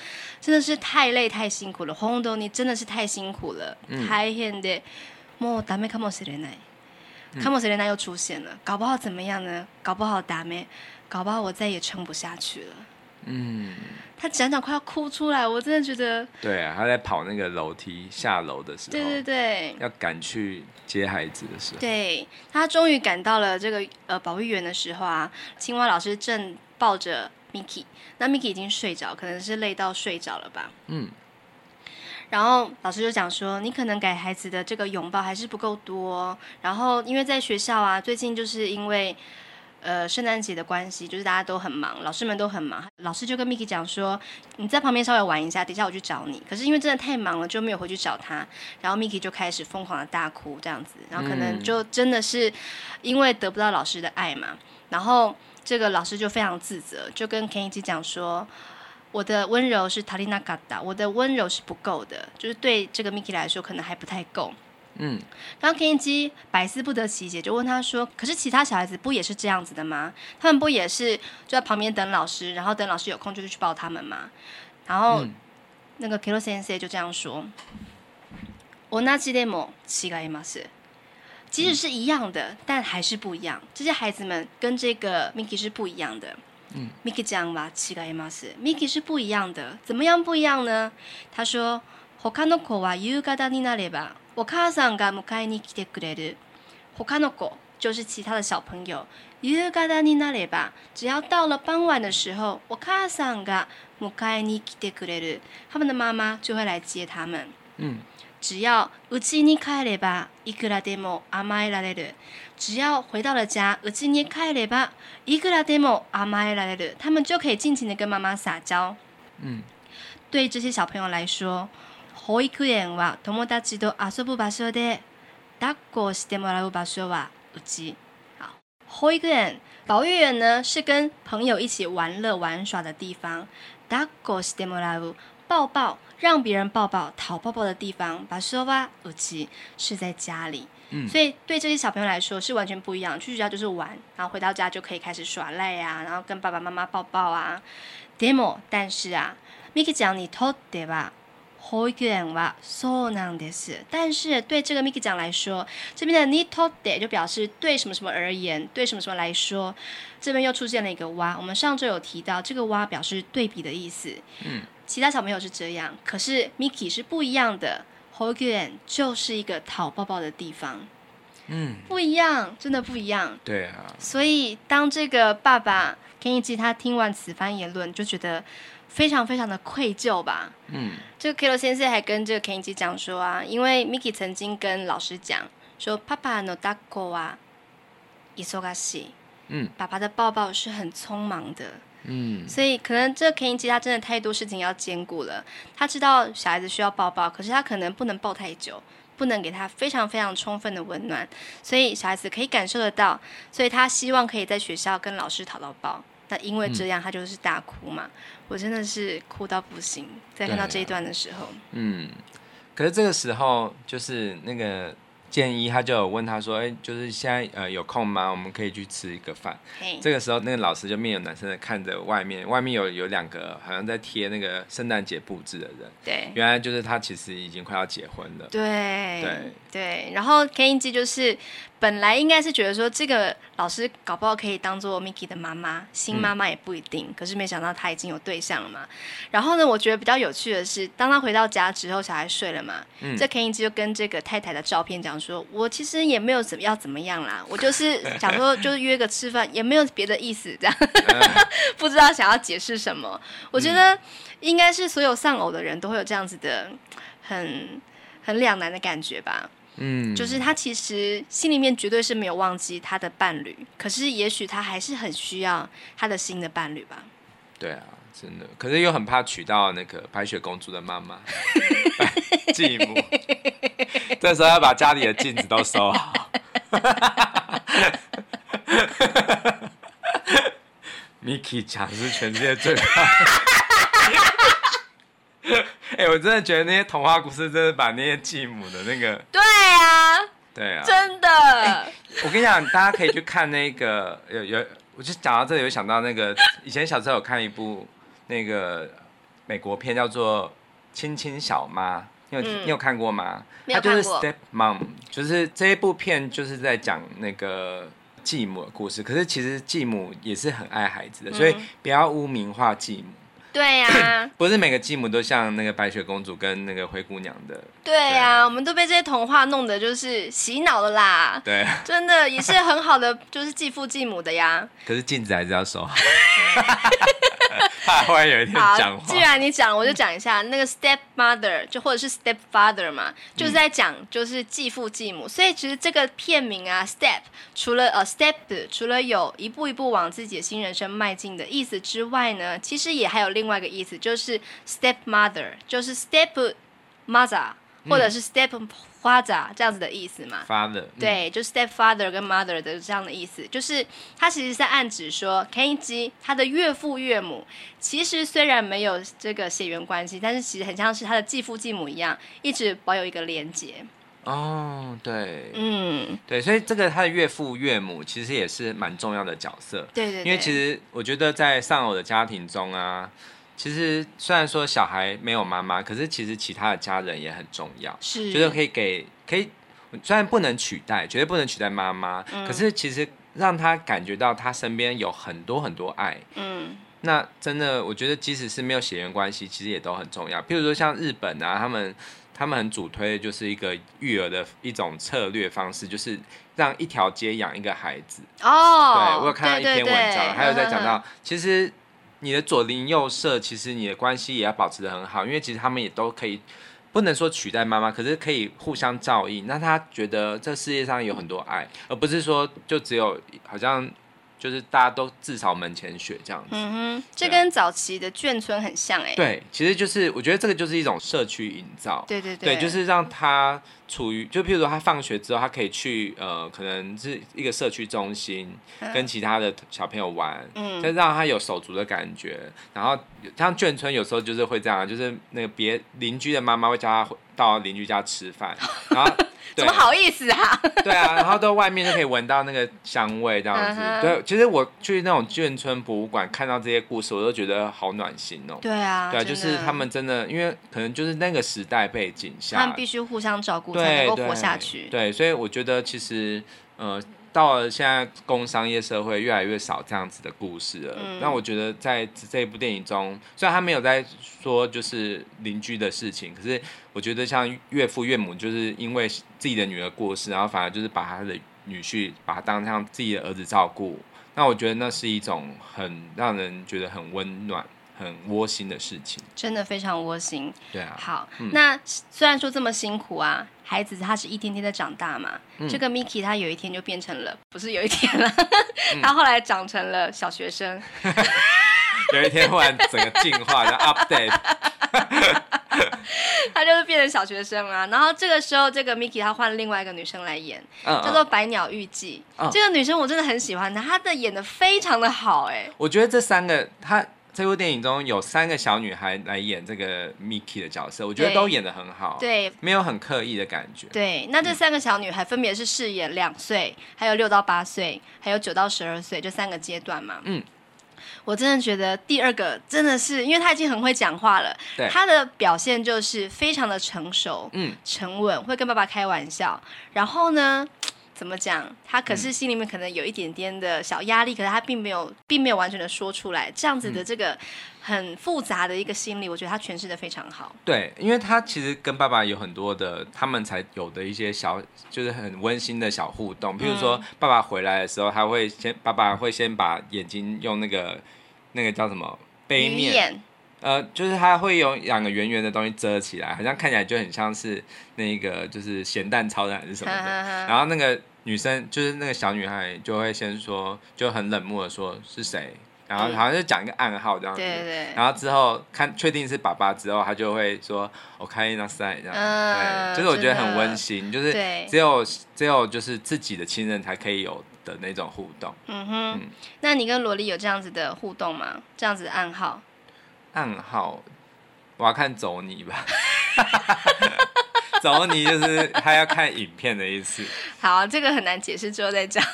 A: 真的是太累太辛苦了。红豆你真的是太辛苦了，太黑的。莫达梅卡莫西雷奈，卡莫西雷奈又出现了，搞不好怎么样呢？搞不好达梅，搞不好我再也撑不下去了。嗯。他讲讲快要哭出来，我真的觉得。
B: 对啊，他在跑那个楼梯下楼的时候。
A: 对对对。要
B: 赶去接孩子的时候。
A: 对，他终于赶到了这个呃保育员的时候啊，青蛙老师正抱着 Miki，那 Miki 已经睡着，可能是累到睡着了吧。嗯。然后老师就讲说，你可能给孩子的这个拥抱还是不够多，然后因为在学校啊，最近就是因为。呃，圣诞节的关系，就是大家都很忙，老师们都很忙。老师就跟 Miki 讲说：“你在旁边稍微玩一下，等一下我去找你。”可是因为真的太忙了，就没有回去找他。然后 Miki 就开始疯狂的大哭，这样子。然后可能就真的是因为得不到老师的爱嘛。然后这个老师就非常自责，就跟 Kenji 讲说：“我的温柔是塔利纳卡达，我的温柔是不够的，就是对这个 Miki 来说可能还不太够。”嗯，然后 Kenji 百思不得其解，就问他说：“可是其他小孩子不也是这样子的吗？他们不也是就在旁边等老师，然后等老师有空就去抱他们吗？”然后、嗯、那个 Kero 先生就这样说：“同じでも违います。即使是一样的，嗯、但还是不一样。这些孩子们跟这个 Miki 是不一样的。嗯，Miki 讲吧，违います。Miki 是不一样的，怎么样不一样呢？他说：他の子は夕方になれば。” 我母さんが迎えに来てくれる。他の子就是其他的小朋友。夕方になれば，只要到了傍晚的时候，我母さんが迎えに来てくれる。他们的妈妈就会来接他们。嗯，只要うちに帰ればいくらでも甘えられる。只要回到了家，うちに帰ればいくらでも甘えられる。他们就可以尽情的跟妈妈撒娇。嗯，对这些小朋友来说。 保育园は友达と游ぶ场所で、抱っこしてもらう场所はうち。好，保育园，保育园呢是跟朋友一起玩乐玩耍的地方。抱っこしてもらう，抱抱，让别人抱抱，讨抱抱的地方。场所はうち，是在家里。嗯，所以对这些小朋友来说是完全不一样。去学校就是玩，然后回到家就可以开始耍赖啊，然后跟爸爸妈妈抱抱啊。でも，但是啊，ミキちゃんに とっては。保育园はそうなんです。但是对这个 Miki 讲来说，这边的にとって就表示对什么什么而言，对什么什么来说，这边又出现了一个哇。我们上周有提到，这个哇表示对比的意思。嗯，其他小朋友是这样，可是 Miki 是不一样的。保育园就是一个讨抱抱的地方。嗯，不一样，真的不一样。
B: 对啊。
A: 所以当这个爸爸 Kenji 他听完此番言论，就觉得。 非常非常的愧疚吧。嗯，这个 Kero 先生还跟这个 Kenji 讲说啊，因为 Miki 曾经跟老师讲说，爸爸の抱っこは忙しい。嗯，爸爸的抱抱是很匆忙的。嗯，所以可能这个 Kenji 他真的太多事情要兼顾了。他知道小孩子需要抱抱，可是他可能不能抱太久，不能给他非常非常充分的温暖，所以小孩子可以感受得到。所以他希望可以在学校跟老师讨到抱。 那因为这样，他就是大哭嘛。嗯、我真的是哭到不行，在看到这一段的时候。
B: 嗯，可是这个时候就是那个。建一他就有问他说：“哎、欸，就是现在呃有空吗？我们可以去吃一个
A: 饭。”
B: 这个时候，那个老师就面有难色的看着外面，外面有有两个好像在贴那个圣诞节布置的人。
A: 对，
B: 原来就是他其实已经快要结婚了。
A: 对
B: 对
A: 对，然后 Kenji 就是。本来应该是觉得说这个老师搞不好可以当做 Miki 的妈妈，新妈妈也不一定。嗯、可是没想到他已经有对象了嘛。然后呢，我觉得比较有趣的是，当他回到家之后，小孩睡了嘛，嗯、这 Kenji 就跟这个太太的照片讲说：“我其实也没有怎么要怎么样啦，我就是 想说就是约个吃饭，也没有别的意思，这样 不知道想要解释什么。”我觉得应该是所有丧偶的人都会有这样子的很很两难的感觉吧。嗯，就是他其实心里面绝对是没有忘记他的伴侣，可是也许他还是很需要他的新的伴侣吧。
B: 对啊，真的，可是又很怕娶到那个白雪公主的妈妈继母，这时候要把家里的镜子都收好。Miki 讲是全世界最棒。哎、欸，我真的觉得那些童话故事，真的把那些继母的那个，
A: 对啊，
B: 对啊，
A: 真的、
B: 欸。我跟你讲，大家可以去看那个，有有，我就讲到这里，有想到那个以前小时候有看一部那个美国片，叫做《亲亲小妈》，你有、嗯、你有看过吗？它就是 Step Mom，就是这一部片就是在讲那个继母的故事。可是其实继母也是很爱孩子的，所以不要污名化继母。
A: 对呀、啊，
B: 不是每个继母都像那个白雪公主跟那个灰姑娘的。
A: 对呀、啊，我们都被这些童话弄得就是洗脑了啦。
B: 对，
A: 真的也是很好的，就是继父继母的呀。
B: 可是镜子还是要收好。怕忽然有一天讲话。
A: 既然你讲，我就讲一下那个 step mother，就或者是 step father 嘛，就是在讲就是继父继母。所以其实这个片名啊，step 除了呃 step 除了有一步一步往自己的新人生迈进的意思之外呢，其实也还有另。另外一个意思就是 stepmother，就是 step mother，或者是 step father 这样子的意思嘛。
B: father，
A: 对，就 stepfather 跟 mother 的这样的意思，就是他其实是在暗指说，Kenji 他的岳父岳母其实虽然没有这个血缘关系，但是其实很像是他的继父继母一样，一直保有一个连结。
B: 哦，对，嗯，对，所以这个他的岳父岳母其实也是蛮重要的角色。
A: 对，对对，
B: 因为其实我觉得在丧偶的家庭中啊。其实虽然说小孩没有妈妈，可是其实其他的家人也很重要，
A: 是，
B: 就是可以给可以，虽然不能取代，绝对不能取代妈妈，嗯、可是其实让他感觉到他身边有很多很多爱，嗯，那真的我觉得即使是没有血缘关系，其实也都很重要。譬如说像日本啊，他们他们很主推的就是一个育儿的一种策略方式，就是让一条街养一个孩子。哦，对，我有看到一篇文章，对对对，还有在讲到其实。你的左邻右舍，其实你的关系也要保持的很好，因为其实他们也都可以，不能说取代妈妈，可是可以互相照应。那他觉得这世界上有很多爱，而不是说就只有好像。就是大家都自扫门前雪这样子，
A: 嗯哼，这跟早期的眷村很像哎、欸。
B: 对，其实就是我觉得这个就是一种社区营造，
A: 对对对，
B: 对，就是让他处于，就譬如说他放学之后，他可以去呃，可能是一个社区中心，跟其他的小朋友玩，嗯，就让他有手足的感觉。然后像眷村有时候就是会这样，就是那个别邻居的妈妈会叫他到邻居家吃饭，然后。
A: 怎么好意思啊？
B: 对啊，然后到外面就可以闻到那个香味，这样子。Uh. 对，其实我去那种眷村博物馆看到这些故事，我都觉得好暖心哦。
A: 对啊，
B: 对，就是他们真的，因为可能就是那个时代背景下，
A: 他们必须互相照顾才能够活下去。
B: 对，对，所以我觉得其实，呃。到了现在，工商业社会越来越少这样子的故事了。嗯、那我觉得在这一部电影中，虽然他没有在说就是邻居的事情，可是我觉得像岳父岳母，就是因为自己的女儿过世，然后反而就是把他的女婿把他当像自己的儿子照顾。那我觉得那是一种很让人觉得很温暖。很窝心的事情，
A: 真的非常窝心。
B: 对啊，
A: 好，嗯、那虽然说这么辛苦啊，孩子他是一天天的长大嘛。嗯、这个 Miki 他有一天就变成了，不是有一天了，嗯、他后来长成了小学生。
B: 有一天忽然整个进化，的 update。
A: 他就是变成小学生啊。然后这个时候，这个 Miki 他换另外一个女生来演，嗯嗯叫做百鸟玉记。嗯、这个女生我真的很喜欢她，她的演的非常的好哎、欸。
B: 我觉得这三个她。这部电影中有三个小女孩来演这个 Miki 的角色，我觉得都演的很好，
A: 对，
B: 没有很刻意的感觉。
A: 对，那这三个小女孩分别是饰演两岁、嗯、还有六到八岁，还有九到十二岁这三个阶段嘛。嗯，我真的觉得第二个真的是，因为她已经很会讲话了，对，她的表现就是非常的成熟，嗯，沉稳，会跟爸爸开玩笑，然后呢，怎么讲？他可是心里面可能有一点点的小压力，嗯、可是他并没有，并没有完全的说出来。这样子的这个很复杂的一个心理，我觉得他诠释的非常好。
B: 对，因为他其实跟爸爸有很多的，他们才有的一些小，就是很温馨的小互动。比如说，爸爸回来的时候，他会先，爸爸会先把眼睛用那个那个叫什么杯面。呃，就是他会有两个圆圆的东西遮起来，好像看起来就很像是那个就是咸蛋超人还是什么的。然后那个女生就是那个小女孩就会先说，就很冷漠的说是谁，然后好像就讲一个暗号这样子。对对。然后之后看确定是爸爸之后，他就会说我开那塞这样。嗯。对，就是我觉得很温馨，就是只有只有就是自己的亲人才可以有的那种互动。嗯哼。
A: 那你跟萝莉有这样子的互动吗？这样子的暗号？
B: 暗号，我要看走你吧。走你就是他要看影片的意思。
A: 好，这个很难解释，之后再讲。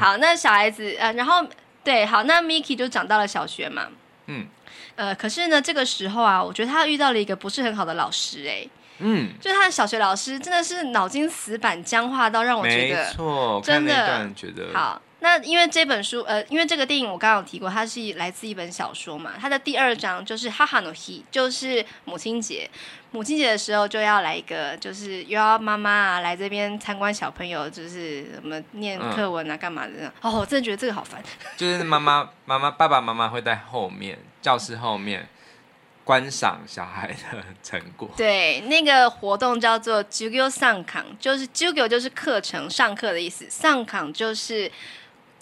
A: 好，那小孩子呃，然后对，好，那 Miki 就长到了小学嘛。嗯。呃，可是呢，这个时候啊，我觉得他遇到了一个不是很好的老师，哎。嗯。就是他的小学老师真的是脑筋死板、僵化到让我觉得，
B: 没错，真的觉得
A: 好。那因为这本书，呃，因为这个电影我刚刚有提过，它是来自一本小说嘛。它的第二章就是哈哈诺希，就是母亲节。母亲节的时候就要来一个，就是又要妈妈啊来这边参观小朋友，就是什么念课文啊、干嘛的。嗯、哦，我真的觉得这个好烦。
B: 就是妈妈、妈妈、爸爸妈妈会在后面教室后面观赏小孩的成果。
A: 对，那个活动叫做 Jugyo 上课，就是 Jugyo 就是课程上课的意思，上课就是。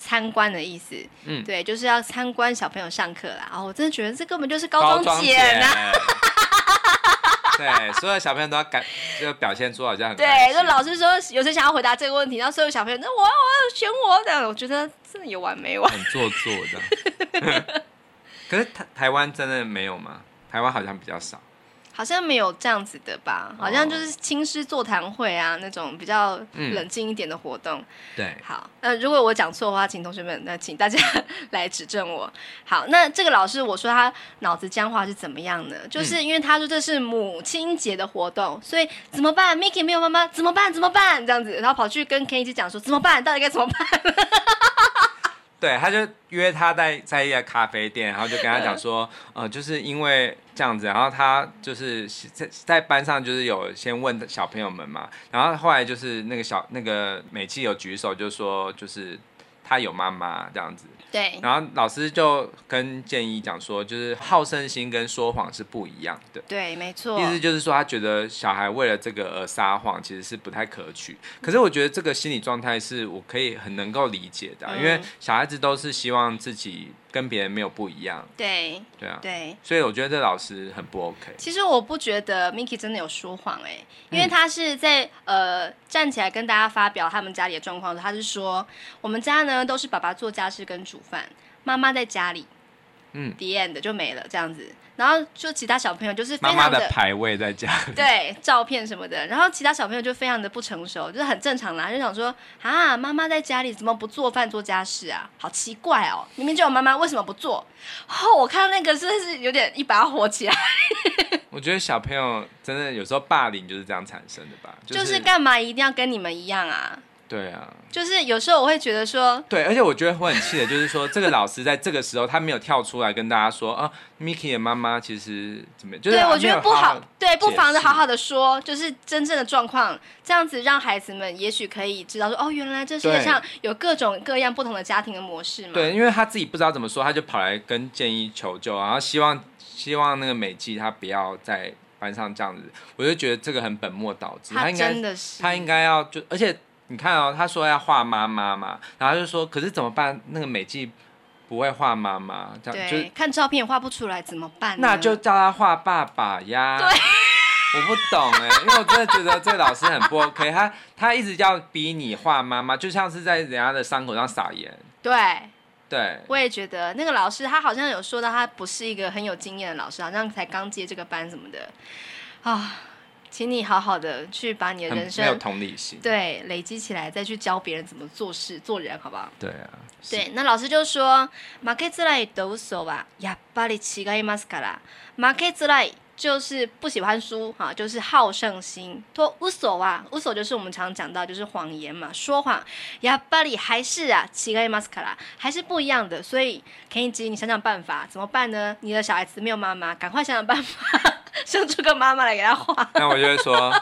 A: 参观的意思，嗯，对，就是要参观小朋友上课啦。哦，我真的觉得这根本就是高中检啊！
B: 对，所有小朋友都要感，就表现出好像很
A: 对。就老师说有谁想要回答这个问题，然后所有小朋友，那我要我要选我这样，我觉得真的有完没完？
B: 很做作的。可是台台湾真的没有吗？台湾好像比较少。
A: 好像没有这样子的吧，好像就是亲师座谈会啊，那种比较冷静一点的活动。嗯、
B: 对，
A: 好，那如果我讲错的话，请同学们，那请大家来指正我。好，那这个老师我说他脑子僵化是怎么样呢？就是因为他说这是母亲节的活动，所以怎么办？Miki 没有妈妈怎么办？怎么办？这样子，然后跑去跟 Ken 一起讲说怎么办？到底该怎么办？
B: 对，他就约他在在一个咖啡店，然后就跟他讲说，呃，就是因为这样子，然后他就是在在班上就是有先问小朋友们嘛，然后后来就是那个小那个美琪有举手就说，就是他有妈妈这样子。
A: 对，
B: 然后老师就跟建议讲说，就是好胜心跟说谎是不一样的。
A: 对，没错。
B: 意思就是说，他觉得小孩为了这个而撒谎，其实是不太可取。可是我觉得这个心理状态是我可以很能够理解的，嗯，因为小孩子都是希望自己。跟别人没有不一样，
A: 对
B: 对啊，
A: 对，
B: 所以我觉得这老师很不 OK。
A: 其实我不觉得 Miki 真的有说谎哎、欸，因为他是在、嗯、呃站起来跟大家发表他们家里的状况的时候，他是说我们家呢都是爸爸做家事跟煮饭，妈妈在家里，嗯，the end 就没了这样子。然后就其他小朋友就是非常的，
B: 妈妈的牌位在家里，
A: 对，照片什么的。然后其他小朋友就非常的不成熟，就是很正常啦，就想说啊，妈妈在家里怎么不做饭做家事啊？好奇怪哦，明明就有妈妈，为什么不做？哦，我看到那个真的是有点一把火起来。
B: 我觉得小朋友真的有时候霸凌就是这样产生的吧？
A: 就是、就是干嘛一定要跟你们一样啊？
B: 对啊，
A: 就是有时候我会觉得说，
B: 对，而且我觉得我很气的，就是说这个老师在这个时候他没有跳出来跟大家说啊，Miki 的妈妈其实怎么样？就是、
A: 对，我觉得不好，对，不妨的好好的说，就是真正的状况，这样子让孩子们也许可以知道说，哦，原来这世界上有各种各样不同的家庭的模式嘛。
B: 对，因为他自己不知道怎么说，他就跑来跟建议求救，然后希望希望那个美纪他不要在班上这样子，我就觉得这个很本末倒置，他应该他应该要就而且。你看哦，他说要画妈妈嘛，然后就说，可是怎么办？那个美纪不会画妈妈，这样
A: 对，看照片也画不出来怎么办？
B: 那就叫他画爸爸呀。
A: 对，
B: 我不懂哎，因为我真的觉得这个老师很不 OK，他他一直要逼你画妈妈，就像是在人家的伤口上撒盐。
A: 对，
B: 对，
A: 我也觉得那个老师他好像有说到，他不是一个很有经验的老师，好像才刚接这个班什么的啊。请你好好的去把你的人生
B: 没有同理心，对，
A: 累积起来，再去教别人怎么做事做人，好不好？
B: 对啊，
A: 对，那老师就说，负けづらいと嘘はやっぱり违いますから。负けづらい就是不喜欢输哈，就是好胜心。と嘘は嘘就是我们常讲到就是谎言嘛，说谎。やっぱり还是啊，违いますから，还是不一样的。所以肯一吉，你想想办法，怎么办呢？你的小孩子没有妈妈，赶快想想办法。 生出个妈妈来给他画，
B: 那我就会说，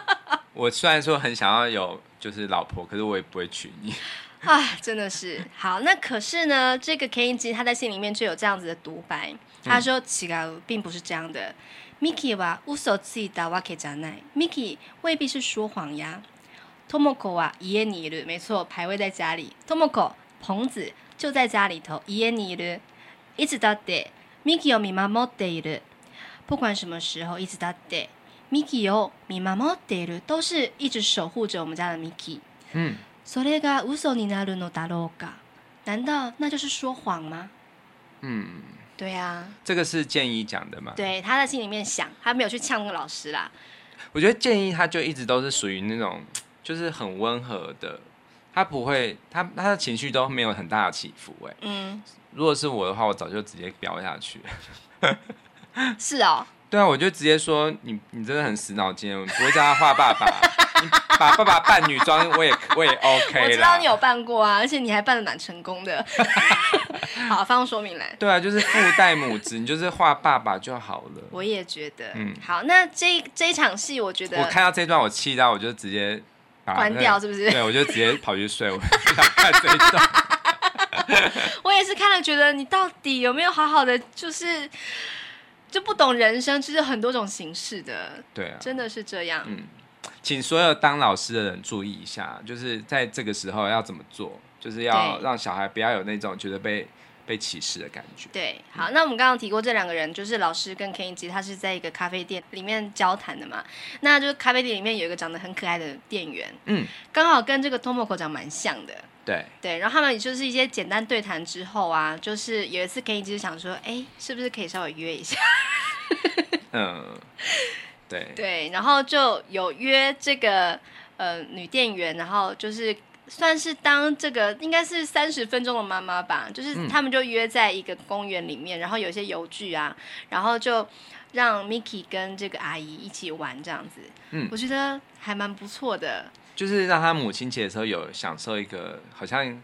B: 我虽然说很想要有就是老婆，可是我也不会娶你。
A: 啊，真的是好。那可是呢，这个 Kenji 他在信里面就有这样子的独白，他说：“违う，并不是这样的。Miki は嘘ついたわけじゃない。Miki 未必是说谎呀。Tomoko は家にいる，没错，牌位在家里。Tomoko 彭子就在家里头，家にいる。いつだって，Miki を见守っている。” 不管什么时候，一直到 day Miki 哦，みまもっている都是一直守护着我们家的 Miki。嗯，それが嘘になるのだろうか？难道那就是说谎吗？嗯，对啊。
B: 这个是建一讲的吗？
A: 对，他在心里面想，他没有去呛那个老师啦。
B: 我觉得建一他就一直都是属于那种，就是很温和的，他不会，他他的情绪都没有很大的起伏。哎，嗯，如果是我的话，我早就直接飙下去。
A: 是哦，
B: 对啊，我就直接说你，你真的很死脑筋，我不会叫他画爸爸，你把爸爸扮女装，我也我也 OK 了。
A: 我知道你有扮过啊，而且你还扮的蛮成功的。好，放说明来。
B: 对啊，就是父代母职，你就是画爸爸就好了。
A: 我也觉得，嗯，好，那这这一场戏，我觉得
B: 我看到这段，我气到我就直接把
A: 关掉，是不是？
B: 对，我就直接跑去睡。我看这一段，
A: 我也是看了，觉得你到底有没有好好的，就是。就不懂人生，其实很多种形式的，
B: 对啊，
A: 真的是这样。
B: 嗯，请所有当老师的人注意一下，就是在这个时候要怎么做，就是要让小孩不要有那种觉得被被歧视的感觉。
A: 对，好，那我们刚刚提过这两个人，就是老师跟 Kenji，他是在一个咖啡店里面交谈的嘛。那就是咖啡店里面有一个长得很可爱的店员，嗯，刚好跟这个 Tomoko 长蛮像的。
B: 对
A: 对，然后他们就是一些简单对谈之后啊，就是有一次 Kenji 想说，哎，是不是可以稍微约一下？
B: 嗯，对
A: 对，然后就有约这个呃女店员，然后就是算是当这个应该是三十分钟的妈妈吧，就是他们就约在一个公园里面，然后有一些游具啊，然后就让 Miki 跟这个阿姨一起玩这样子。嗯，我觉得还蛮不错的。
B: 就是让他母亲节的时候有享受一个好像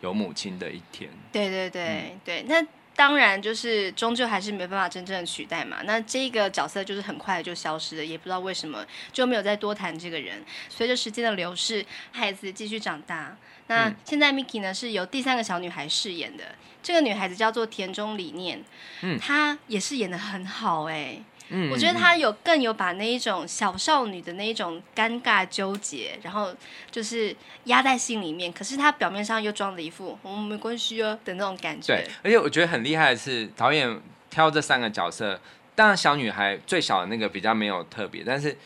B: 有母亲的一天。
A: 对对对、嗯、对，那当然就是终究还是没办法真正的取代嘛。那这个角色就是很快就消失了，也不知道为什么就没有再多谈这个人。随着时间的流逝，孩子继续长大。那现在 Miki 呢是由第三个小女孩饰演的，这个女孩子叫做田中理念，嗯，她也是演的很好哎、欸。嗯，我觉得他有更有把那一种小少女的那一种尴尬纠结，然后就是压在心里面，可是他表面上又装了一副我们、哦、没关系啊的那种感觉。
B: 对，而且我觉得很厉害的是导演挑这三个角色，当然小女孩最小的那个比较没有特别，但是。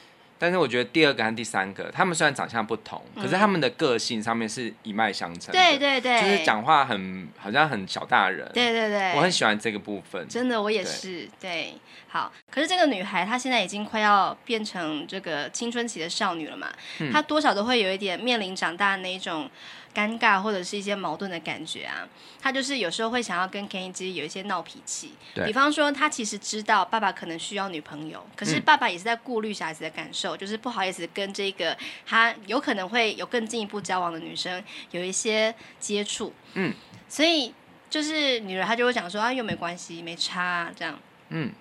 B: 但是我觉得第二个和第三个，他们虽然长相不同，嗯、可是他们的个性上面是一脉相承。
A: 对对对，
B: 就是讲话很好像很小大人。
A: 对对对，
B: 我很喜欢这个部分。
A: 真的，我也是。对，对，好。可是这个女孩她现在已经快要变成这个青春期的少女了嘛？嗯、她多少都会有一点面临长大的那一种。尴尬或者是一些矛盾的感觉啊，他就是有时候会想要跟 Kenji 有一些闹脾气。比方说他其实知道爸爸可能需要女朋友，可是爸爸也是在顾虑小孩子的感受，嗯、就是不好意思跟这个他有可能会有更进一步交往的女生有一些接触。嗯，所以就是女儿她就会讲说啊，又没关系，没差啊，这样。嗯。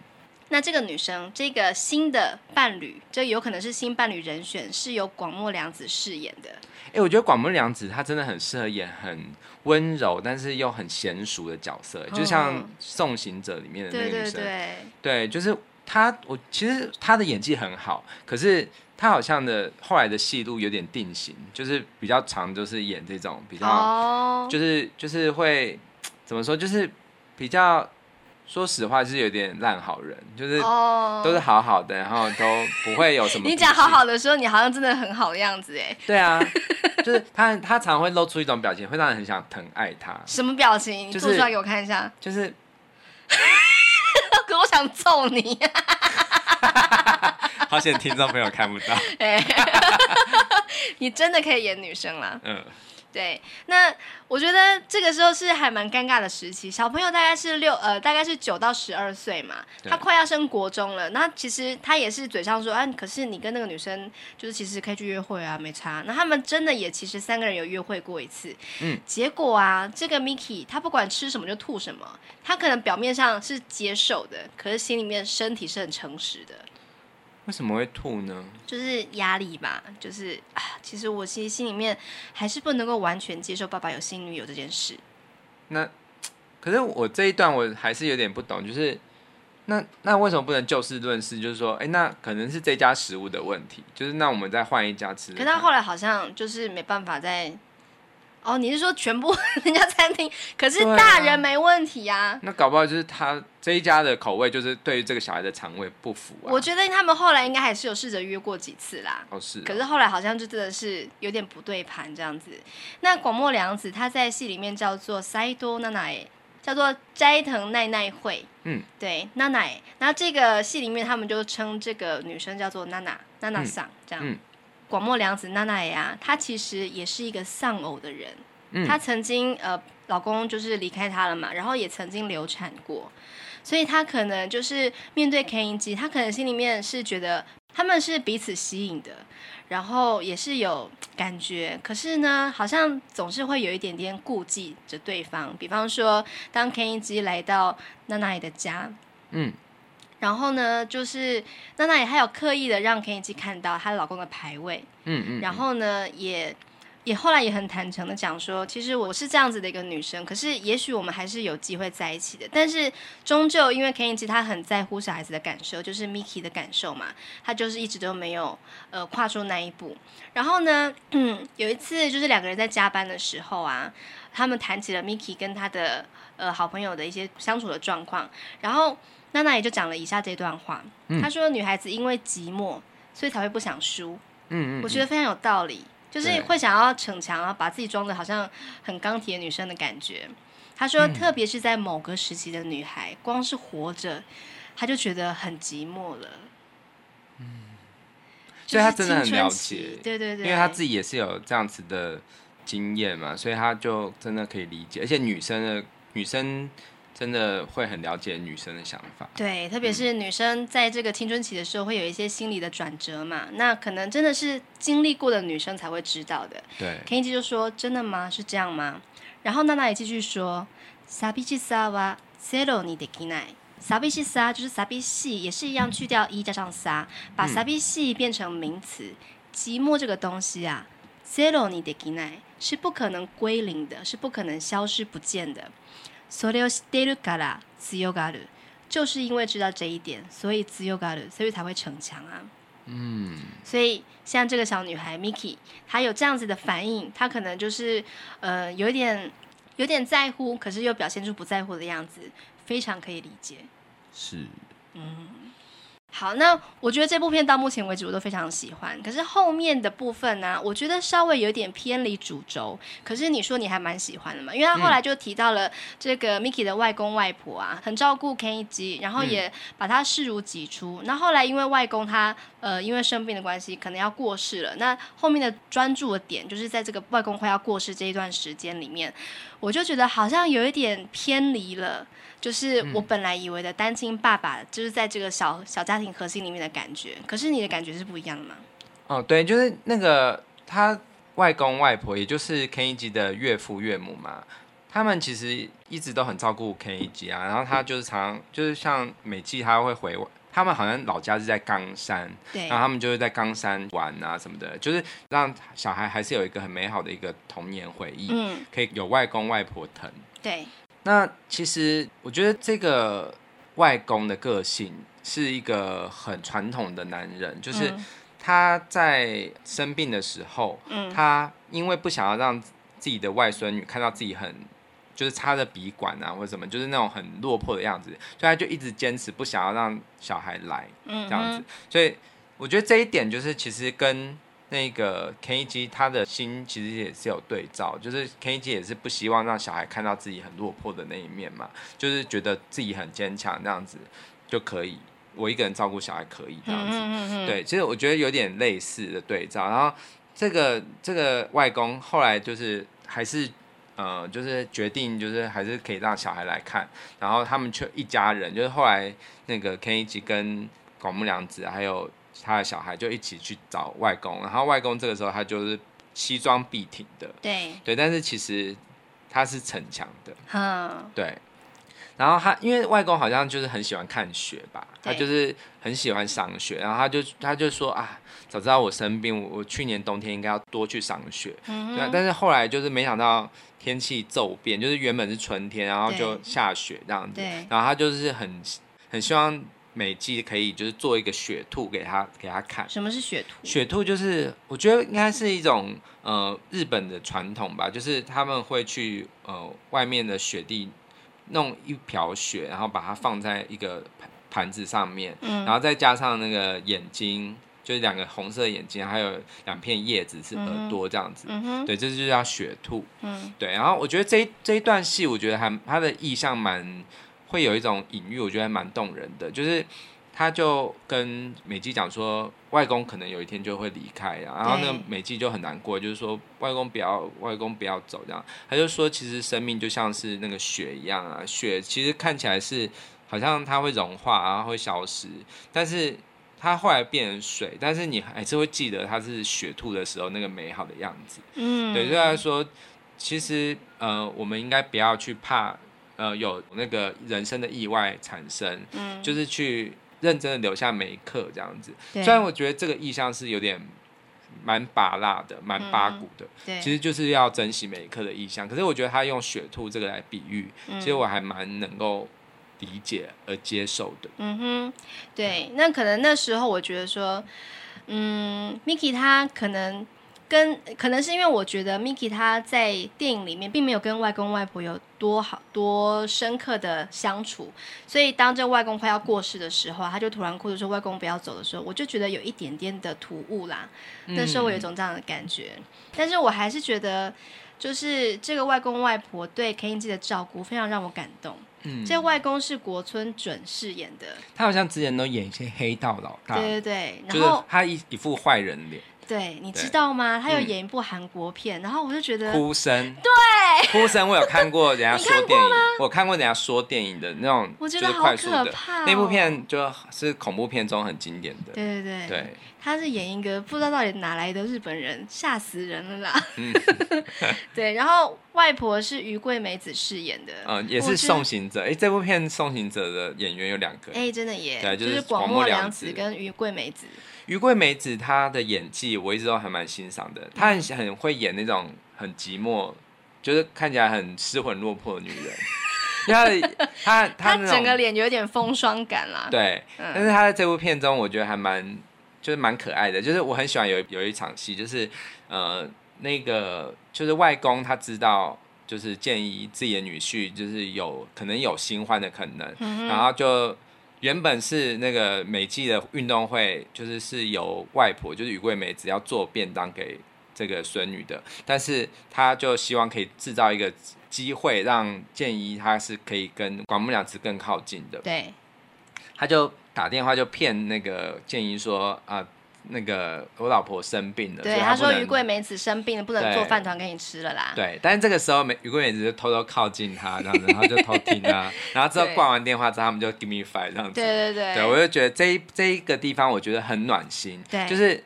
A: 那这个女生，这个新的伴侣，这有可能是新伴侣人选，是由广末凉子饰演的。
B: 哎，我觉得广末凉子她真的很适合演很温柔，但是又很娴熟的角色，就像《送行者》里面的那个女生。对对对，对，就是她。我其实她的演技很好，可是她好像的后来的戏路有点定型，就是比较常，就是演这种比较，哦、就是就是会怎么说，就是。比较。说实话是有点烂好人，就是都是好好的，然后都不会有什么。
A: 你讲好好的时候，你好像真的很好的样子哎。
B: 对啊，就是他他常会露出一种表情，会让人很想疼爱他。
A: 什么表情？你做出来给我看一下。
B: 就是，
A: 可我想揍你。
B: 好险听众朋友看不到。
A: 你真的可以演女生了。
B: 嗯。
A: 对，那我觉得这个时候是还蛮尴尬的时期。小朋友大概是六呃，大概是九到十二岁嘛，他快要升国中了。那其实他也是嘴上说，啊，可是你跟那个女生就是其实可以去约会啊，没差。那他们真的也其实三个人有约会过一次。
B: 嗯，
A: 结果啊，这个 Miki 他不管吃什么就吐什么，他可能表面上是接受的，可是心里面身体是很诚实的。
B: 为什么会吐呢？
A: 就是压力吧，就是啊，其实我其实心里面还是不能够完全接受爸爸有新女友这件事。
B: 那可是我这一段我还是有点不懂，就是那那为什么不能就事论事？就是说，哎，那可能是这家食物的问题，就是那我们再换一家吃。
A: 可是他后来好像就是没办法再。哦，你是说全部 人家餐厅？可是大人没问题啊，
B: 啊。那搞不好就是他这一家的口味，就是对于这个小孩的肠胃不符啊。
A: 我觉得他们后来应该还是有试着约过几次啦。
B: 哦，是哦。
A: 可是后来好像就真的是有点不对盘这样子。那广末凉子她在戏里面叫做塞多奈奈，叫做斋藤奈奈惠。
B: 嗯，
A: 对，奈奈。然后这个戏里面他们就称这个女生叫做娜娜，娜娜桑这样。嗯。广末凉子娜娜呀，她其实也是一个丧偶的人。嗯、她曾经呃，老公就是离开她了嘛，然后也曾经流产过，所以她可能就是面对 Kenji，她可能心里面是觉得他们是彼此吸引的，然后也是有感觉，可是呢，好像总是会有一点点顾忌着对方。比方说，当 Kenji 来到娜娜的家，
B: 嗯。
A: 然后呢，就是娜娜也还有刻意的让 Kenji 看到她老公的排位，
B: 嗯，嗯嗯，
A: 然后呢，也也后来也很坦诚的讲说，其实我是这样子的一个女生，可是也许我们还是有机会在一起的，但是终究因为 Kenji 他很在乎小孩子的感受，就是 Miki 的感受嘛，他就是一直都没有呃跨出那一步。然后呢，嗯，有一次就是两个人在加班的时候啊，他们谈起了 Miki 跟他的呃好朋友的一些相处的状况，然后。娜娜也就讲了以下这段话，她、嗯、说：“女孩子因为寂寞，所以才会不想输。”
B: 嗯嗯，
A: 我觉得非常有道理，就是会想要逞强，然后把自己装得好像很钢铁女生的感觉。她说，特别是在某个时期的女孩，光是活着，她就觉得很寂寞了。
B: 嗯，所以她真的很了解，
A: 对对对，
B: 因为她自己也是有这样子的经验嘛，所以她就真的可以理解，而且女生的女生。真的会很了解女生的想法，
A: 对，特别是女生在这个青春期的时候，会有一些心理的转折嘛，那可能真的是经历过的女生才会知道的。
B: 对，
A: Kenji 就说：“真的吗？是这样吗？”然后娜娜也继续说：“寂しさはゼロにできない。寂しさ就是寂しい，也是一样去掉一加上さ，把寂しい变成名词，寂寞这个东西啊，ゼロにできない是不可能归零的，是不可能消失不见的。” それを知っているから强がる，就是因为知道这一点，所以强がる，所以才会逞强啊。
B: 嗯，
A: 所以像这个小女孩 Miki，她有这样子的反应，她可能就是呃有点有点在乎，可是又表现出不在乎的样子，非常可以理解。
B: 是，
A: 嗯。 好，那我觉得这部片到目前为止我都非常喜欢。可是后面的部分呢，我觉得稍微有点偏离主轴。可是你说你还蛮喜欢的嘛？因为他后来就提到了这个 Miki 的外公外婆啊，很照顾 Kenji，然后也把他视如己出。那后来因为外公他呃因为生病的关系，可能要过世了。那后面的专注的点就是在这个外公快要过世这一段时间里面，我就觉得好像有一点偏离了。就是我本来以为的单亲爸爸，就是在这个小小家庭核心里面的感觉。可是你的感觉是不一样的吗？
B: 哦，对，就是那个他外公外婆，也就是 Kenji 的岳父岳母嘛。他们其实一直都很照顾 Kenji 啊。然后他就是常常就是像每季他会回，他们好像老家是在冈山，
A: 对。
B: 然后他们就是在冈山玩啊什么的，就是让小孩还是有一个很美好的一个童年回忆。
A: 嗯，
B: 可以有外公外婆疼。
A: 对。
B: 那其实我觉得这个外公的个性是一个很传统的男人，就是他在生病的时候，嗯，他因为不想要让自己的外孙女看到自己很就是插着鼻管啊或者什么，就是那种很落魄的样子，所以他就一直坚持不想要让小孩来，这样子。所以我觉得这一点就是其实跟那个 Kenny 他的心其实也是有对照，就是 Kenny 也是不希望让小孩看到自己很落魄的那一面嘛，就是觉得自己很坚强这样子就可以。我一个人照顾小孩可以这样子，嗯嗯嗯对，其实我觉得有点类似的对照。然后这个这个外公后来就是还是呃，就是决定就是还是可以让小孩来看。然后他们却一家人，就是后来那个 Kenny 跟广木凉子还有他的小孩就一起去找外公。然后外公这个时候他就是西装笔挺的，
A: 对
B: 对，但是其实他是逞强的，
A: 嗯，
B: 对。然后他因为外公好像就是很喜欢看雪吧，他就是很喜欢赏雪，然后他就他就说啊，早知道我生病，我我去年冬天应该要多去赏雪。嗯，对，但是后来就是没想到天气骤变，就是原本是春天，然后就下雪这样子。然后他就是很很希望美纪可以就是做一个雪兔给他给他看。
A: 什么是雪兔？
B: 雪兔就是我觉得应该是一种呃日本的传统吧，就是他们会去呃外面的雪地。弄一瓢雪，然后把它放在一个盘盘子上面，嗯，然后再加上那个眼睛，就是两个红色眼睛，还有两片叶子是耳朵这样子，嗯，对，这就叫雪兔，嗯，对。然后我觉得这一这一段戏，我觉得还它的意象蛮会有一种隐喻，我觉得还蛮动人的，就是。他就跟美纪讲说，外公可能有一天就会离开啊，然后那个美纪就很难过，就是说外公不要，外公不要走这样。他就说，其实生命就像是那个雪一样啊，雪其实看起来是好像它会融化，然后会消失，但是它后来变成水，但是你还是会记得它是雪兔的时候那个美好的样子。嗯，对，所以他说，其实呃，我们应该不要去怕，呃，有那个人生的意外产生，嗯，就是去。认真的留下每一刻，这样子。虽然我觉得这个意象是有点蛮拔辣的，蛮八股的，嗯，其实就是要珍惜每一刻的意象。可是我觉得他用雪兔这个来比喻，嗯，其实我还蛮能够理解而接受的。
A: 嗯哼，对。那可能那时候我觉得说，嗯，Miki 他可能。跟可能是因为我觉得 Miki 他在电影里面并没有跟外公外婆有多好多深刻的相处，所以当这外公快要过世的时候，他就突然哭着说：“外公不要走”的时候，我就觉得有一点点的突兀啦。那时候我有一种这样的感觉，嗯、但是我还是觉得，就是这个外公外婆对 Kenji 的照顾非常让我感动。嗯，这外公是国村准饰演的，
B: 他好像之前都演一些黑道老大，
A: 对对对，然后、
B: 就是、他一一副坏人脸。
A: 对，你知道吗？他有演一部韩国片，嗯，然后我就觉得
B: 哭声。
A: 对，
B: 哭声我有看过人家说电影，我看过人家说电影的那种，
A: 我觉得好可怕
B: 那部片，就是恐怖片中很经典的。
A: 对对对，
B: 对，
A: 他是演一个不知道到底哪来的日本人，吓死人了啦。嗯、对，然后外婆是余桂美子饰演的，
B: 嗯，也是送行者。哎，这部片送行者的演员有两个，
A: 哎，真的耶，
B: 对，就是
A: 广末凉子跟余桂美子。
B: 余桂美子她的演技我一直都还蛮欣赏的，她很很会演那种很寂寞，就是看起来很失魂落魄的女人。她的她她
A: 整个脸有点风霜感啦。
B: 对，嗯、但是她在这部片中，我觉得还蛮就是蛮可爱的。就是我很喜欢有有一场戏，就是呃那个就是外公他知道就是建议自己的女婿就是有可能有新欢的可能，嗯、然后就。原本是那个美季的运动会，就是是由外婆，就是雨桂梅子要做便当给这个孙女的，但是他就希望可以制造一个机会，让建一他是可以跟广木良子更靠近的。
A: 对，
B: 他就打电话就骗那个建议说啊。那个我老婆生病了，
A: 对，他，他说于桂梅子生病了，不能做饭团给你吃了啦。
B: 对，但是这个时候，余桂梅子就偷偷靠近他，这样子，然后就偷听啊，然后之后挂完电话之后，他们就 give me five 这样子。
A: 对对对，
B: 对我就觉得这一这一个地方，我觉得很暖心。对，就是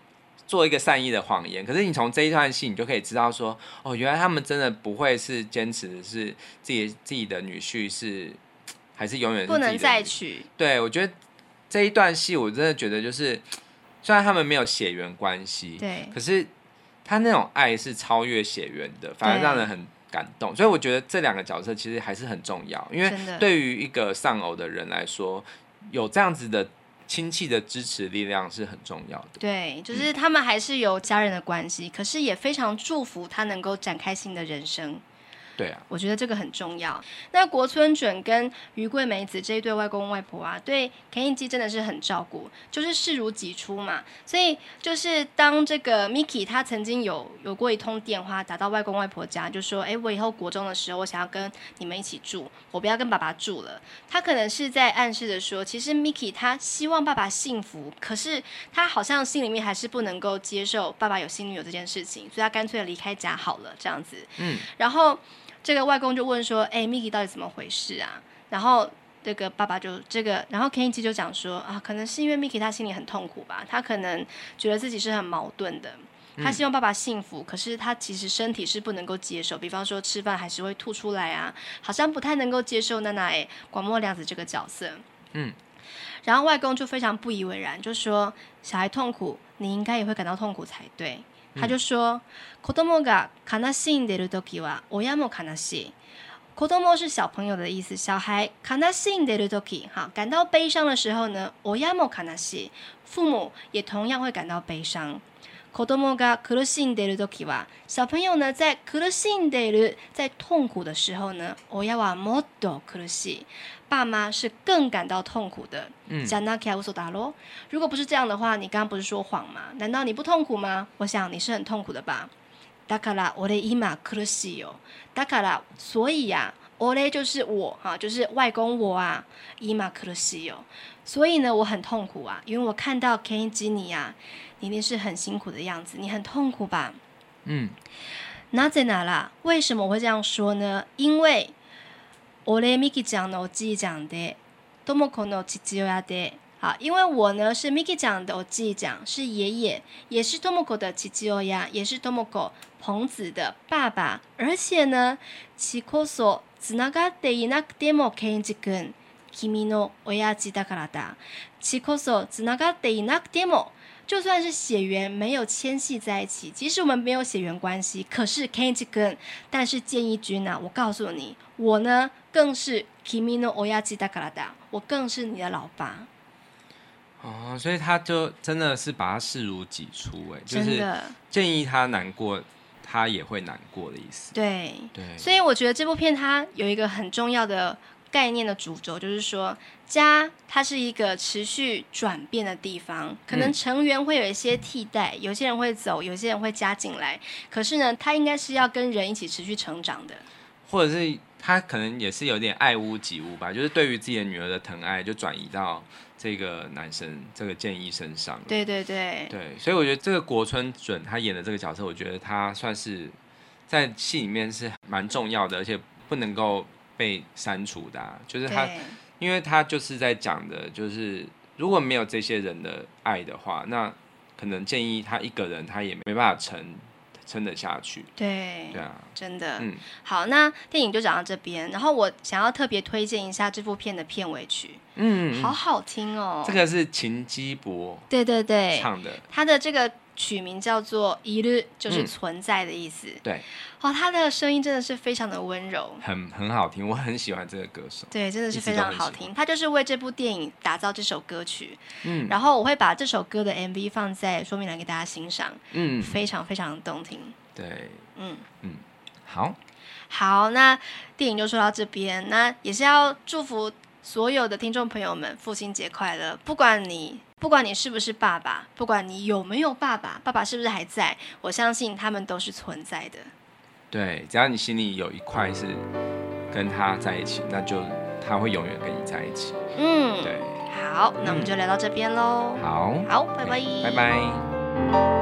B: 做一个善意的谎言。可是你从这一段戏，你就可以知道说，哦，原来他们真的不会是坚持的是自己自己的女婿是还是永远
A: 不能再娶。
B: 对，我觉得这一段戏，我真的觉得就是。虽然他们没有血缘关系，
A: 对，
B: 可是他那种爱是超越血缘的，反而让人很感动。所以我觉得这两个角色其实还是很重要，因为对于一个丧偶的人来说，有这样子的亲戚的支持力量是很重要的。
A: 对，就是他们还是有家人的关系，嗯，可是也非常祝福他能够展开新的人生。
B: 对啊，
A: 我觉得这个很重要。那国村准跟于桂梅子这一对外公外婆啊，对田英基真的是很照顾，就是视如己出嘛。所以就是当这个 Miki 他曾经有有过一通电话打到外公外婆家，就说：“哎，我以后国中的时候，我想要跟你们一起住，我不要跟爸爸住了。”他可能是在暗示着说，其实 Miki 他希望爸爸幸福，可是他好像心里面还是不能够接受爸爸有新女友这件事情，所以他干脆离开家好了，这样子。嗯，然后。这个外公就问说：“哎，Miki 到底怎么回事啊？”然后这个爸爸就这个，然后 Kenji 就讲说：“啊，可能是因为 Miki 他心里很痛苦吧，他可能觉得自己是很矛盾的，他希望爸爸幸福，嗯、可是他其实身体是不能够接受，比方说吃饭还是会吐出来啊，好像不太能够接受娜娜哎广末凉子这个角色。”嗯，然后外公就非常不以为然，就说：“小孩痛苦，你应该也会感到痛苦才对。”他就说：“子供が悲しんでる时は亲も悲しい。子供是小朋友的意思，小孩悲しんでる时，哈，感到悲伤的时候呢，亲も悲しい，父母也同样会感到悲伤。子供が苦しんでる时は，小朋友呢在苦しんでる，在痛苦的时候呢，亲はもっと苦しい。” 爸妈是更感到痛苦的。嗯，如果不是这样的话，你刚刚不是说谎吗？难道你不痛苦吗？我想你是很痛苦的吧。だから俺今苦しいよ。だから所以呀，俺就是我哈，就是外公我啊。今苦しいよ。所以呢，我很痛苦啊，因为我看到 Kenji 你呀，你一定是很辛苦的样子，你很痛苦吧？嗯。なぜなら，为什么我会这样说呢？因为。 我嘞，Miki 讲的，我记忆讲的，多么可能是只有呀的。好，因为我呢是 Miki 讲的，我记忆讲是爷爷，也是多么可的七七欧呀，也是多么可彭子的爸爸。而且呢，七こそつながっていなくてもケンジ君、君の亲父だからだ。七こそつながっていなくても。就算是血缘没有牵系在一起，即使我们没有血缘关系，可是 Kenji 君，但是建议君啊，我告诉你，我呢更是 Kimi no oyaji dakarada，我更是你的老爸。
B: 哦，所以他就真的是把他视如己出，哎，就是建议他难过，他也会难过的意思。
A: 对对，所以我觉得这部片它有一个很重要的。概念的主轴就是说，家它是一个持续转变的地方，可能成员会有一些替代，有些人会走，有些人会加进来。可是呢，他应该是要跟人一起持续成长的，
B: 或者是他可能也是有点爱屋及乌吧，就是对于自己的女儿的疼爱就转移到这个男生这个建议身上。
A: 对对对
B: 对，所以我觉得这个国村准他演的这个角色，我觉得他算是在戏里面是蛮重要的，而且不能够。被删除的、啊，就是他，因为他就是在讲的，就是如果没有这些人的爱的话，那可能建议他一个人，他也没办法撑撑得下去。
A: 对，
B: 对啊，
A: 真的。嗯，好，那电影就讲到这边，然后我想要特别推荐一下这部片的片尾曲，嗯，好好听哦。
B: 这个是秦基博，
A: 对对对，
B: 唱的，
A: 他的这个。取名叫做“一日”，就是存在的意思。嗯、
B: 对，
A: 哇，他的声音真的是非常的温柔，
B: 很很好听，我很喜欢这个歌手。
A: 对，真的是非常好听。他就是为这部电影打造这首歌曲。嗯，然后我会把这首歌的 MV 放在说明栏给大家欣赏。嗯，非常非常动听。
B: 对，嗯嗯，好，
A: 好，那电影就说到这边，那也是要祝福所有的听众朋友们父亲节快乐，不管你。不管你是不是爸爸，不管你有没有爸爸，爸爸是不是还在，我相信他们都是存在的。
B: 对，只要你心里有一块是跟他在一起，那就他会永远跟你在一起。嗯，对。
A: 好，那我们就聊到这边喽。
B: 好，
A: 好，拜拜，
B: 拜拜。